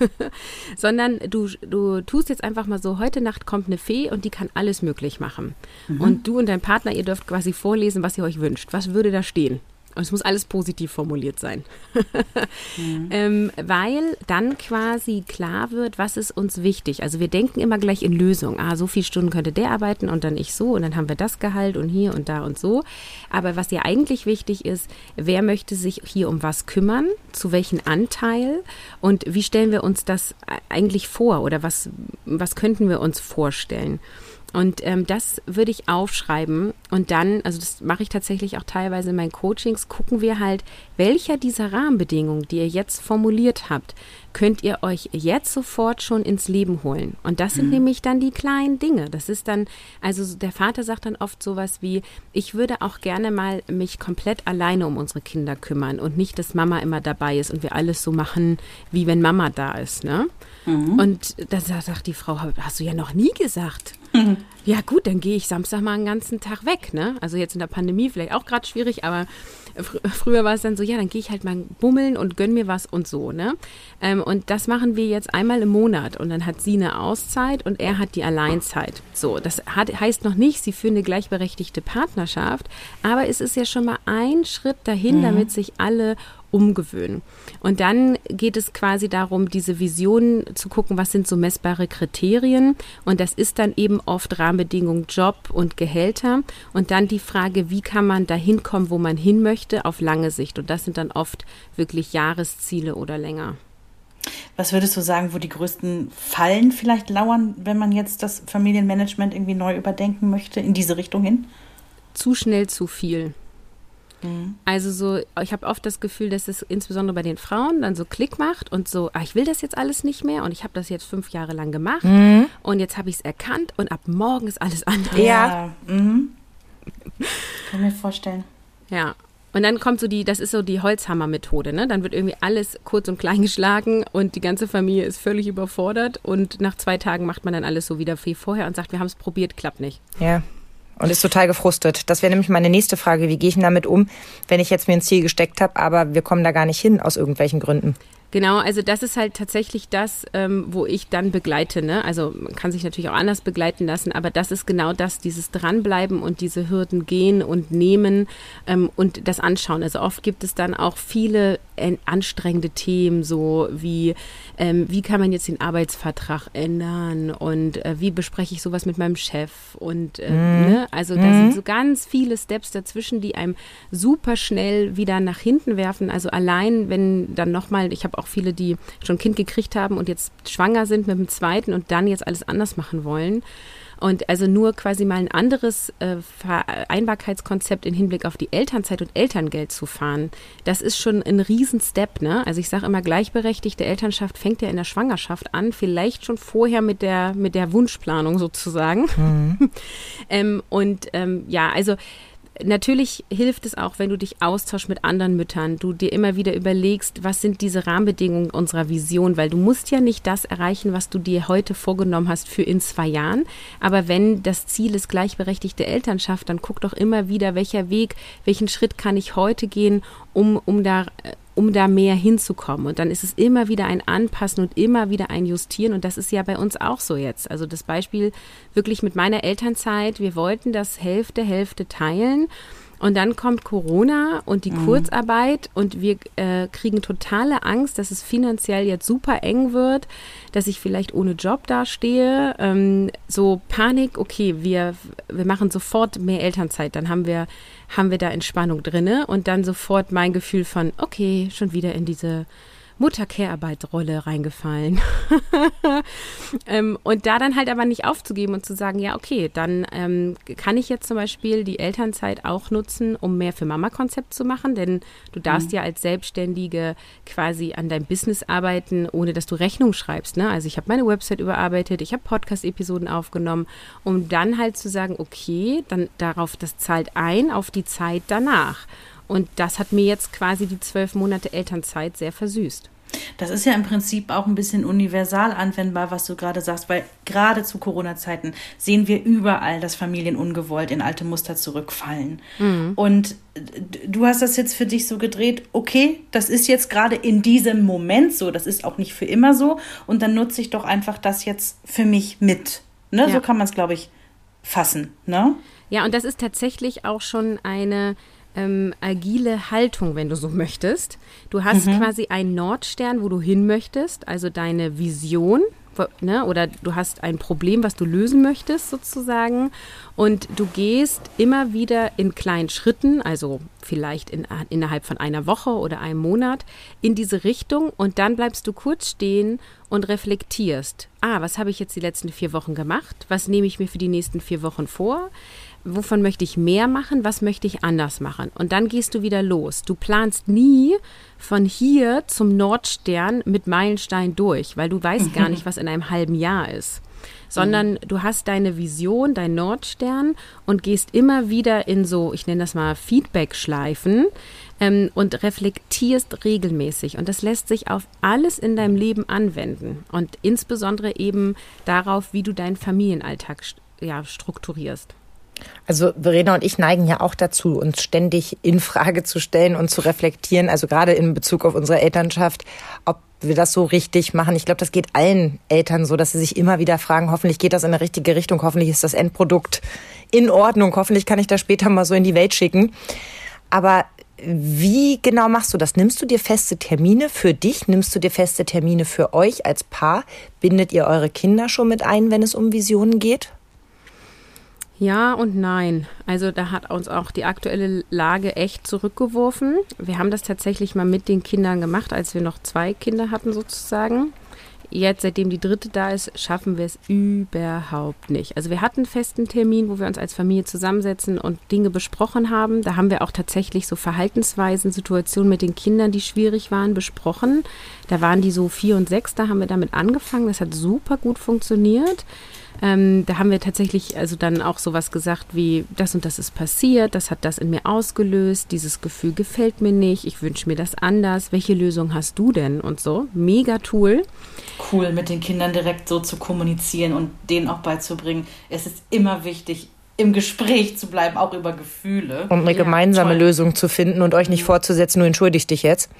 sondern du, du tust jetzt einfach mal so, heute Nacht kommt eine Fee und die kann alles möglich machen. Und du und dein Partner, ihr dürft quasi vorlesen, was ihr euch wünscht. Was würde da stehen? Und es muss alles positiv formuliert sein. ähm, weil dann quasi klar wird, was ist uns wichtig. Also wir denken immer gleich in Lösungen. Ah, so viele Stunden könnte der arbeiten und dann ich so und dann haben wir das Gehalt und hier und da und so. Aber was ja eigentlich wichtig ist, wer möchte sich hier um was kümmern, zu welchem Anteil und wie stellen wir uns das eigentlich vor oder was, was könnten wir uns vorstellen? Und ähm, das würde ich aufschreiben. Und dann, also das mache ich tatsächlich auch teilweise in meinen Coachings, gucken wir halt, welcher dieser Rahmenbedingungen, die ihr jetzt formuliert habt, könnt ihr euch jetzt sofort schon ins Leben holen. Und das sind nämlich dann die kleinen Dinge. Das ist dann, also so- der Vater sagt dann oft sowas wie, ich würde auch gerne mal mich komplett alleine um unsere Kinder kümmern und nicht, dass Mama immer dabei ist und wir alles so machen, wie wenn Mama da ist, ne? Und da sa- sagt die Frau, hast du ja noch nie gesagt. Ja gut, dann gehe ich Samstag mal einen ganzen Tag weg, ne? Also jetzt in der Pandemie vielleicht auch gerade schwierig, aber fr früher war es dann so, ja, dann gehe ich halt mal bummeln und gönn mir was und so, ne? Ähm, und das machen wir jetzt einmal im Monat und dann hat sie eine Auszeit und er hat die Alleinzeit. So, das hat, heißt noch nicht, sie führen eine gleichberechtigte Partnerschaft, aber es ist ja schon mal ein Schritt dahin, damit sich alle umgewöhnen. Und dann geht es quasi darum, diese Vision zu gucken, was sind so messbare Kriterien. Und das ist dann eben oft Rahmenbedingungen, Job und Gehälter. Und dann die Frage, wie kann man da hinkommen, wo man hin möchte, auf lange Sicht. Und das sind dann oft wirklich Jahresziele oder länger. Was würdest du sagen, wo die größten Fallen vielleicht lauern, wenn man jetzt das Familienmanagement irgendwie neu überdenken möchte, in diese Richtung hin? Zu schnell zu viel. Also so, ich habe oft das Gefühl, dass es insbesondere bei den Frauen dann so Klick macht und so, ah, ich will das jetzt alles nicht mehr und ich habe das jetzt fünf Jahre lang gemacht und jetzt habe ich es erkannt und ab morgen ist alles anders. Ja. Mhm. Kann mir vorstellen. Ja. Und dann kommt so die, das ist so die Holzhammer-Methode, ne? Dann wird irgendwie alles kurz und klein geschlagen und die ganze Familie ist völlig überfordert und nach zwei Tagen macht man dann alles so wieder wie vorher und sagt, wir haben es probiert, klappt nicht. Ja. Und ist total gefrustet. Das wäre nämlich meine nächste Frage. Wie gehe ich denn damit um, wenn ich jetzt mir ein Ziel gesteckt habe, aber wir kommen da gar nicht hin aus irgendwelchen Gründen? Genau, also das ist halt tatsächlich das, ähm, wo ich dann begleite. Ne? Also man kann sich natürlich auch anders begleiten lassen, aber das ist genau das, dieses Dranbleiben und diese Hürden gehen und nehmen ähm, und das anschauen. Also oft gibt es dann auch viele äh, anstrengende Themen, so wie ähm, wie kann man jetzt den Arbeitsvertrag ändern und äh, wie bespreche ich sowas mit meinem Chef und äh, ne? also da sind so ganz viele Steps dazwischen, die einem super schnell wieder nach hinten werfen. Also allein, wenn dann nochmal, ich habe auch viele, die schon ein Kind gekriegt haben und jetzt schwanger sind mit dem zweiten und dann jetzt alles anders machen wollen. Und also nur quasi mal ein anderes äh, Vereinbarkeitskonzept im Hinblick auf die Elternzeit und Elterngeld zu fahren, das ist schon ein Riesenstep. Ne? Also ich sage immer, gleichberechtigte Elternschaft fängt ja in der Schwangerschaft an, vielleicht schon vorher mit der, mit der Wunschplanung sozusagen. ähm, und ähm, ja, also Natürlich hilft es auch, wenn du dich austauschst mit anderen Müttern, du dir immer wieder überlegst, was sind diese Rahmenbedingungen unserer Vision, weil du musst ja nicht das erreichen, was du dir heute vorgenommen hast für in zwei Jahren. Aber wenn das Ziel ist gleichberechtigte Elternschaft, dann guck doch immer wieder, welcher Weg, welchen Schritt kann ich heute gehen, um, um da äh, um da mehr hinzukommen. Und dann ist es immer wieder ein Anpassen und immer wieder ein Justieren. Und das ist ja bei uns auch so jetzt. Also das Beispiel wirklich mit meiner Elternzeit. Wir wollten das Hälfte, Hälfte teilen. Und dann kommt Corona und die mhm. Kurzarbeit und wir äh, kriegen totale Angst, dass es finanziell jetzt super eng wird, dass ich vielleicht ohne Job dastehe. Ähm, so Panik, okay, wir, wir machen sofort mehr Elternzeit, dann haben wir, haben wir da Entspannung drinne und dann sofort mein Gefühl von, okay, schon wieder in diese Mutter-Care-Arbeit-Rolle reingefallen. ähm, und da dann halt aber nicht aufzugeben und zu sagen, ja, okay, dann ähm, kann ich jetzt zum Beispiel die Elternzeit auch nutzen, um mehr für Mama-Konzept zu machen, denn du darfst mhm. ja als Selbstständige quasi an deinem Business arbeiten, ohne dass du Rechnung schreibst. Ne? Also ich habe meine Website überarbeitet, ich habe Podcast-Episoden aufgenommen, um dann halt zu sagen, okay, dann darauf, das zahlt ein auf die Zeit danach. Und das hat mir jetzt quasi die zwölf Monate Elternzeit sehr versüßt. Das ist ja im Prinzip auch ein bisschen universal anwendbar, was du gerade sagst, weil gerade zu Corona-Zeiten sehen wir überall, dass Familien ungewollt in alte Muster zurückfallen. Mhm. Und du hast das jetzt für dich so gedreht, okay, das ist jetzt gerade in diesem Moment so, das ist auch nicht für immer so. Und dann nutze ich doch einfach das jetzt für mich mit. Ne? Ja. So kann man es, glaube ich, fassen. Ne? Ja, und das ist tatsächlich auch schon eine ähm, agile Haltung, wenn du so möchtest. Du hast mhm. quasi einen Nordstern, wo du hin möchtest, also deine Vision. Ne, oder du hast ein Problem, was du lösen möchtest, sozusagen. Und du gehst immer wieder in kleinen Schritten, also vielleicht in, innerhalb von einer Woche oder einem Monat, in diese Richtung. Und dann bleibst du kurz stehen und reflektierst. Ah, was habe ich jetzt die letzten vier Wochen gemacht? Was nehme ich mir für die nächsten vier Wochen vor? Wovon möchte ich mehr machen, was möchte ich anders machen. Und dann gehst du wieder los. Du planst nie von hier zum Nordstern mit Meilenstein durch, weil du weißt gar nicht, was in einem halben Jahr ist. Sondern du hast deine Vision, dein Nordstern und gehst immer wieder in so, ich nenne das mal Feedback-Schleifen ähm, und reflektierst regelmäßig. Und das lässt sich auf alles in deinem Leben anwenden. Und insbesondere eben darauf, wie du deinen Familienalltag ja, strukturierst. Also Verena und ich neigen ja auch dazu, uns ständig in Frage zu stellen und zu reflektieren, also gerade in Bezug auf unsere Elternschaft, ob wir das so richtig machen. Ich glaube, das geht allen Eltern so, dass sie sich immer wieder fragen, hoffentlich geht das in die richtige Richtung, hoffentlich ist das Endprodukt in Ordnung, hoffentlich kann ich das später mal so in die Welt schicken. Aber wie genau machst du das? Nimmst du dir feste Termine für dich? Nimmst du dir feste Termine für euch als Paar? Bindet ihr eure Kinder schon mit ein, wenn es um Visionen geht? Ja und nein. Also da hat uns auch die aktuelle Lage echt zurückgeworfen. Wir haben das tatsächlich mal mit den Kindern gemacht, als wir noch zwei Kinder hatten sozusagen. jetzt, seitdem die dritte da ist, schaffen wir es überhaupt nicht. Also wir hatten einen festen Termin, wo wir uns als Familie zusammensetzen und Dinge besprochen haben. Da haben wir auch tatsächlich so Verhaltensweisen, Situationen mit den Kindern, die schwierig waren, besprochen. Da waren die so vier und sechs, da haben wir damit angefangen. Das hat super gut funktioniert. Ähm, da haben wir tatsächlich also dann auch sowas gesagt wie, das und das ist passiert, das hat das in mir ausgelöst, dieses Gefühl gefällt mir nicht, ich wünsche mir das anders, welche Lösung hast du denn und so. Mega Tool. Cool, mit den Kindern direkt so zu kommunizieren und denen auch beizubringen. Es ist immer wichtig, im Gespräch zu bleiben, auch über Gefühle. Und eine Ja, gemeinsame toll. Lösung zu finden und euch nicht vorzusetzen, du entschuldigst dich jetzt.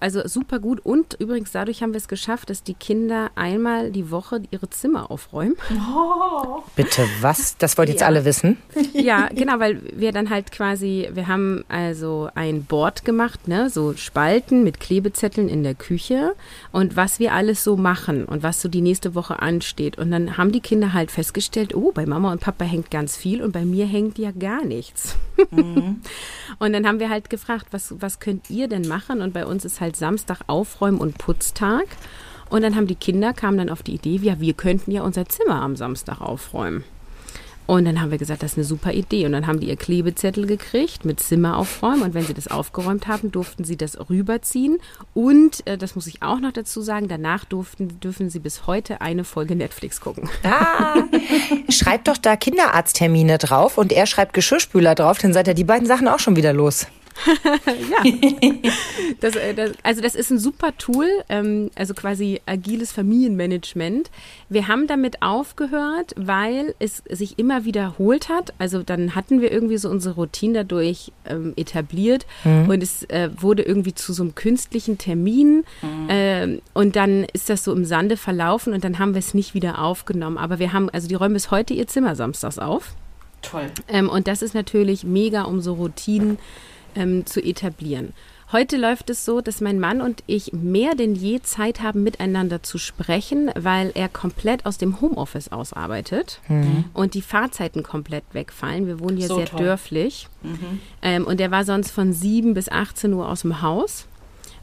Also super gut und übrigens dadurch haben wir es geschafft, dass die Kinder einmal die Woche ihre Zimmer aufräumen. Bitte, was? Das wollt jetzt Ja. alle wissen. Ja, genau, weil wir dann halt quasi, wir haben also ein Board gemacht, ne, so Spalten mit Klebezetteln in der Küche und was wir alles so machen und was so die nächste Woche ansteht. Und dann haben die Kinder halt festgestellt, oh, bei Mama und Papa hängt ganz viel und bei mir hängt ja gar nichts. und dann haben wir halt gefragt, was, was könnt ihr denn machen? Und bei uns ist halt Samstag Aufräumen und Putztag. Und dann haben die Kinder, kamen dann auf die Idee, ja, wir könnten ja unser Zimmer am Samstag aufräumen. Und dann haben wir gesagt, das ist eine super Idee. Und dann haben die ihr Klebezettel gekriegt mit Zimmer aufräumen. Und wenn sie das aufgeräumt haben, durften sie das rüberziehen. Und, äh, das muss ich auch noch dazu sagen, danach durften, dürfen sie bis heute eine Folge Netflix gucken. Ah, schreibt doch da Kinderarzttermine drauf und er schreibt Geschirrspüler drauf, dann seid ihr die beiden Sachen auch schon wieder los. Das, äh, das, also das ist ein super Tool, ähm, also quasi agiles Familienmanagement. Wir haben damit aufgehört, weil es sich immer wiederholt hat. Also dann hatten wir irgendwie so unsere Routine dadurch ähm, etabliert und es äh, wurde irgendwie zu so einem künstlichen Termin ähm, und dann ist das so im Sande verlaufen und dann haben wir es nicht wieder aufgenommen. Aber wir haben, also die räumen bis heute ihr Zimmer samstags auf. Toll. Ähm, und das ist natürlich mega, um so Routinen ähm, zu etablieren. Heute läuft es so, dass mein Mann und ich mehr denn je Zeit haben, miteinander zu sprechen, weil er komplett aus dem Homeoffice ausarbeitet und die Fahrzeiten komplett wegfallen. Wir wohnen hier So sehr toll. dörflich. Ähm, und der war sonst von 7 bis 18 Uhr aus dem Haus.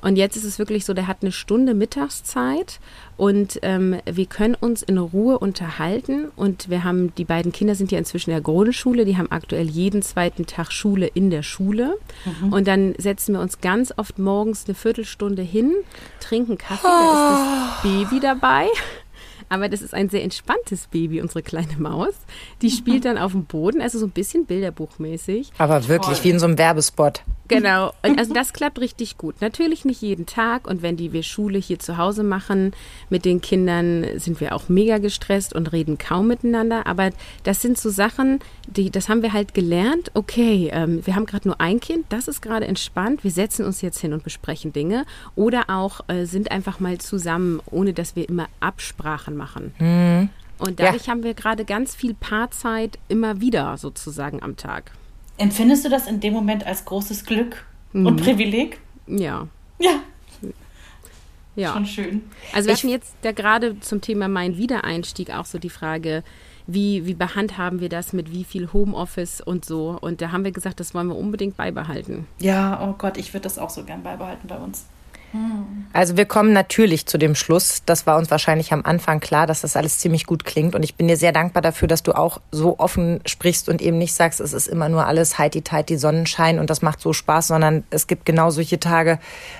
Und jetzt ist es wirklich so, der hat eine Stunde Mittagszeit und ähm, wir können uns in Ruhe unterhalten. Und wir haben, die beiden Kinder sind ja inzwischen in der Grundschule, die haben aktuell jeden zweiten Tag Schule in der Schule. Und dann setzen wir uns ganz oft morgens eine Viertelstunde hin, trinken Kaffee, da ist das Baby dabei. Aber das ist ein sehr entspanntes Baby, unsere kleine Maus. Die spielt dann auf dem Boden, also so ein bisschen bilderbuchmäßig. Aber wirklich wie in so einem Werbespot. Genau. Und also das klappt richtig gut. Natürlich nicht jeden Tag. Und wenn die wir Schule hier zu Hause machen mit den Kindern, sind wir auch mega gestresst und reden kaum miteinander. Aber das sind so Sachen, die, das haben wir halt gelernt. Okay, ähm, wir haben gerade nur ein Kind, das ist gerade entspannt. Wir setzen uns jetzt hin und besprechen Dinge. Oder auch äh, sind einfach mal zusammen, ohne dass wir immer Absprachen machen. Und dadurch haben wir gerade ganz viel Paarzeit immer wieder sozusagen am Tag. Empfindest du das in dem Moment als großes Glück und Privileg? Ja. Ja, Ja. schon schön. Also wir hatten jetzt da gerade zum Thema mein Wiedereinstieg auch so die Frage, wie, wie behandhaben wir das mit wie viel Homeoffice und so. Und da haben wir gesagt, das wollen wir unbedingt beibehalten. Ja, oh Gott, ich würde das auch so gern beibehalten bei uns. Also wir kommen natürlich zu dem Schluss, das war uns wahrscheinlich am Anfang klar, dass das alles ziemlich gut klingt und ich bin dir sehr dankbar dafür, dass du auch so offen sprichst und eben nicht sagst, es ist immer nur alles heiti die Sonnenschein und das macht so Spaß, sondern es gibt genau solche Tage,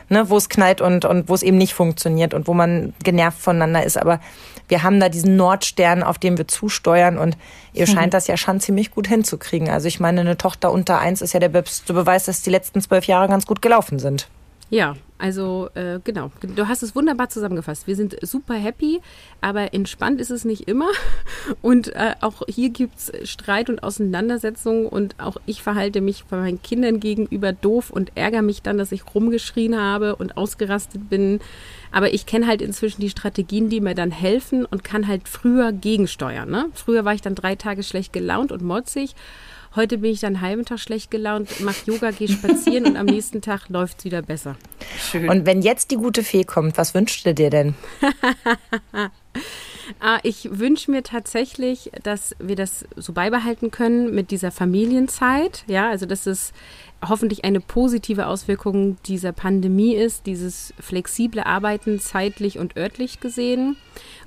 ne, wo es knallt und, und wo es eben nicht funktioniert und wo man genervt voneinander ist, aber wir haben da diesen Nordstern, auf dem wir zusteuern und ihr scheint das ja schon ziemlich gut hinzukriegen. Also ich meine, eine Tochter unter eins ist ja der beste Beweis, dass die letzten zwölf Jahre ganz gut gelaufen sind. Ja, also äh, genau, du hast es wunderbar zusammengefasst. Wir sind super happy, aber entspannt ist es nicht immer. Und äh, auch hier gibt's Streit und Auseinandersetzungen und auch ich verhalte mich bei meinen Kindern gegenüber doof und ärgere mich dann, dass ich rumgeschrien habe und ausgerastet bin. Aber ich kenne halt inzwischen die Strategien, die mir dann helfen und kann halt früher gegensteuern. Ne? Früher war ich dann drei Tage schlecht gelaunt und motzig. Heute bin ich dann einen halben Tag schlecht gelaunt, mache Yoga, gehe spazieren und am nächsten Tag läuft's wieder besser. Schön. Und wenn jetzt die gute Fee kommt, was wünschst du dir denn? Ah, ich wünsche mir tatsächlich, dass wir das so beibehalten können mit dieser Familienzeit. Ja, also dass es hoffentlich eine positive Auswirkung dieser Pandemie ist, dieses flexible Arbeiten zeitlich und örtlich gesehen.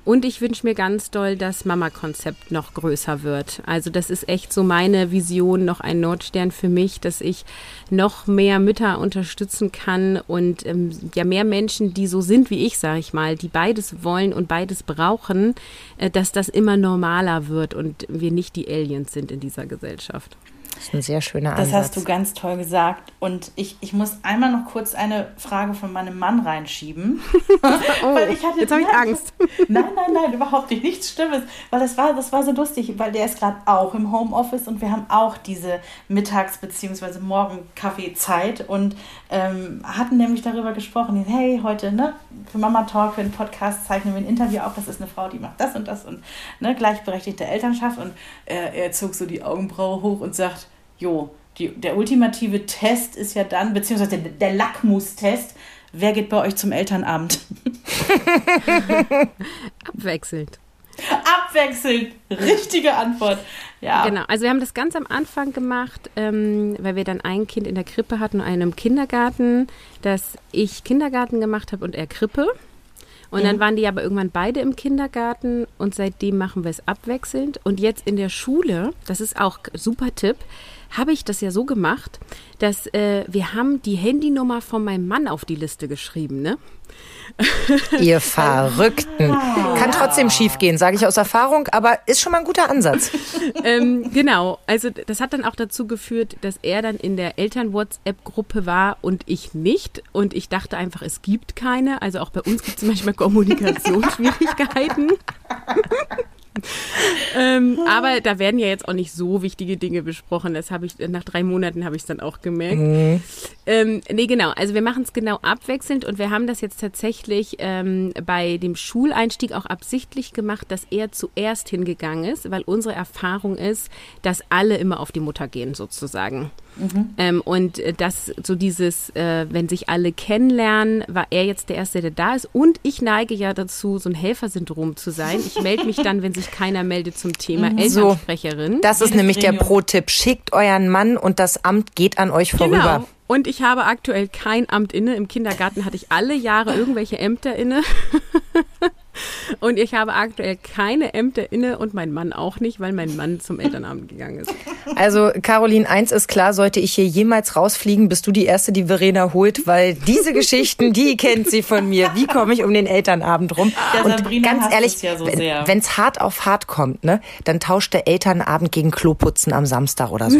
Und ich wünsche mir ganz doll, dass Mama-Konzept noch größer wird. Also das ist echt so meine Vision, noch ein Nordstern für mich, dass ich noch mehr Mütter unterstützen kann und ähm, ja mehr Menschen, die so sind wie ich, sage ich mal, die beides wollen und beides brauchen, äh, dass das immer normaler wird und wir nicht die Aliens sind in dieser Gesellschaft. Das ist ein sehr schöner Ansatz. Das hast du ganz toll gesagt. Und ich, ich muss einmal noch kurz eine Frage von meinem Mann reinschieben. oh, weil ich hatte, jetzt habe ich Angst. Nein, nein, nein, überhaupt nicht. Nichts Stimmes. Weil das war, das war so lustig, weil der ist gerade auch im Homeoffice und wir haben auch diese Mittags- bzw. Morgen-Kaffeezeit und ähm, hatten nämlich darüber gesprochen, hey, heute ne, für Mama Talk, für den Podcast zeichnen wir ein Interview auf. Das ist eine Frau, die macht das und das und ne, gleichberechtigte Elternschaft. Und er, er zog so die Augenbraue hoch und sagt, jo, die, der ultimative Test ist ja dann, beziehungsweise der, der Lackmustest, wer geht bei euch zum Elternabend? Abwechselnd. Abwechselnd. Richtige Antwort. Ja. Genau. Also wir haben das ganz am Anfang gemacht, ähm, weil wir dann ein Kind in der Krippe hatten und einen im Kindergarten, dass ich Kindergarten gemacht habe und er Krippe. Und dann waren die aber irgendwann beide im Kindergarten und seitdem machen wir es abwechselnd. Und jetzt in der Schule, das ist auch super Tipp, habe ich das ja so gemacht, dass äh, wir haben die Handynummer von meinem Mann auf die Liste geschrieben, ne? Ihr Verrückten. Kann trotzdem schief gehen, sage ich aus Erfahrung, aber ist schon mal ein guter Ansatz. ähm, genau, also das hat dann auch dazu geführt, dass er dann in der Eltern-WhatsApp-Gruppe war und ich nicht. Und ich dachte einfach, es gibt keine. Also auch bei uns gibt es manchmal Kommunikationsschwierigkeiten. ähm, aber da werden ja jetzt auch nicht so wichtige Dinge besprochen. Das habe ich nach drei Monaten habe ich es dann auch gemerkt. Mhm. Ähm, nee, genau. Also wir machen es genau abwechselnd und wir haben das jetzt tatsächlich ähm, bei dem Schuleinstieg auch absichtlich gemacht, dass er zuerst hingegangen ist, weil unsere Erfahrung ist, dass alle immer auf die Mutter gehen sozusagen. Mhm. Ähm, und äh, das, so dieses, äh, wenn sich alle kennenlernen, war er jetzt der Erste, der da ist. Und ich neige ja dazu, so ein Helfersyndrom zu sein. Ich melde mich dann, wenn sich keiner meldet zum Thema mhm. Elternsprecherin. So, das ist nämlich der Pro-Tipp. Schickt euren Mann und das Amt geht an euch vorüber. Genau. Und ich habe aktuell kein Amt inne. Im Kindergarten hatte ich alle Jahre irgendwelche Ämter inne. Und ich habe aktuell keine Ämter inne und mein Mann auch nicht, weil mein Mann zum Elternabend gegangen ist. Also, Caroline, eins ist klar, sollte ich hier jemals rausfliegen, bist du die Erste, die Verena holt, weil diese Geschichten, die kennt sie von mir. Wie komme ich um den Elternabend rum? Der und Sabrina ganz ehrlich, ja so wenn es hart auf hart kommt, ne, dann tauscht der Elternabend gegen Kloputzen am Samstag oder so.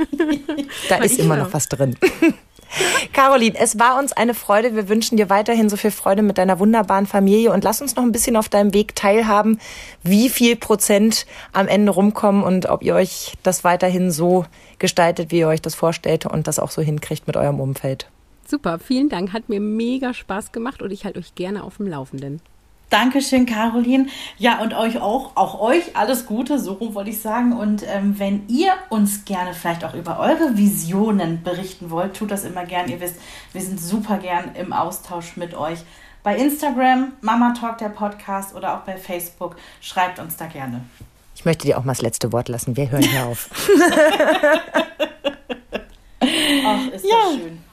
da ist immer noch was drin. Caroline, es war uns eine Freude. Wir wünschen dir weiterhin so viel Freude mit deiner wunderbaren Familie und lass uns noch ein bisschen auf deinem Weg teilhaben, wie viel Prozent am Ende rumkommen und ob ihr euch das weiterhin so gestaltet, wie ihr euch das vorstellt und das auch so hinkriegt mit eurem Umfeld. Super, vielen Dank. Hat mir mega Spaß gemacht und ich halte euch gerne auf dem Laufenden. Dankeschön, Caroline. Ja, und euch auch, auch euch alles Gute, so rum wollte ich sagen. Und ähm, wenn ihr uns gerne vielleicht auch über eure Visionen berichten wollt, tut das immer gern. Ihr wisst, wir sind super gern im Austausch mit euch. Bei Instagram, Mama Talk, der Podcast oder auch bei Facebook, schreibt uns da gerne. Ich möchte dir auch mal das letzte Wort lassen. Wir hören hier auf. Ach, ist ja. das schön.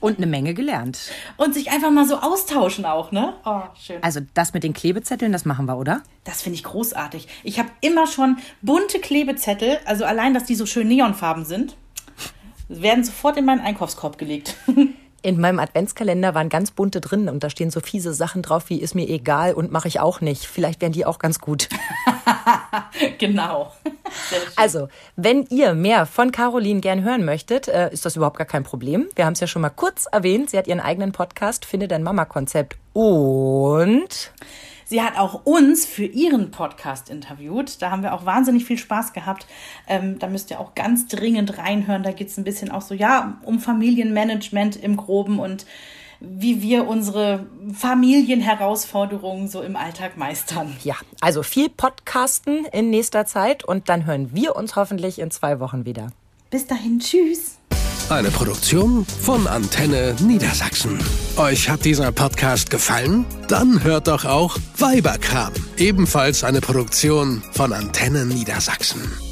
Und eine Menge gelernt. Und sich einfach mal so austauschen auch, ne? Oh, schön. Also das mit den Klebezetteln, das machen wir, oder? Das finde ich großartig. Ich habe immer schon bunte Klebezettel, also allein, dass die so schön neonfarben sind, werden sofort in meinen Einkaufskorb gelegt. In meinem Adventskalender waren ganz bunte drin und da stehen so fiese Sachen drauf wie ist mir egal und mache ich auch nicht. Vielleicht wären die auch ganz gut. genau. Also, wenn ihr mehr von Caroline gern hören möchtet, äh, ist das überhaupt gar kein Problem. Wir haben es ja schon mal kurz erwähnt. Sie hat ihren eigenen Podcast, Finde dein Mama-Konzept. Und Sie hat auch uns für ihren Podcast interviewt. Da haben wir auch wahnsinnig viel Spaß gehabt. Ähm, da müsst ihr auch ganz dringend reinhören. Da geht es ein bisschen auch so, ja, um Familienmanagement im Groben und wie wir unsere Familienherausforderungen so im Alltag meistern. Ja, also viel Podcasten in nächster Zeit und dann hören wir uns hoffentlich in zwei Wochen wieder. Bis dahin, tschüss. Eine Produktion von Antenne Niedersachsen. Euch hat dieser Podcast gefallen? Dann hört doch auch Weiberkram, ebenfalls eine Produktion von Antenne Niedersachsen.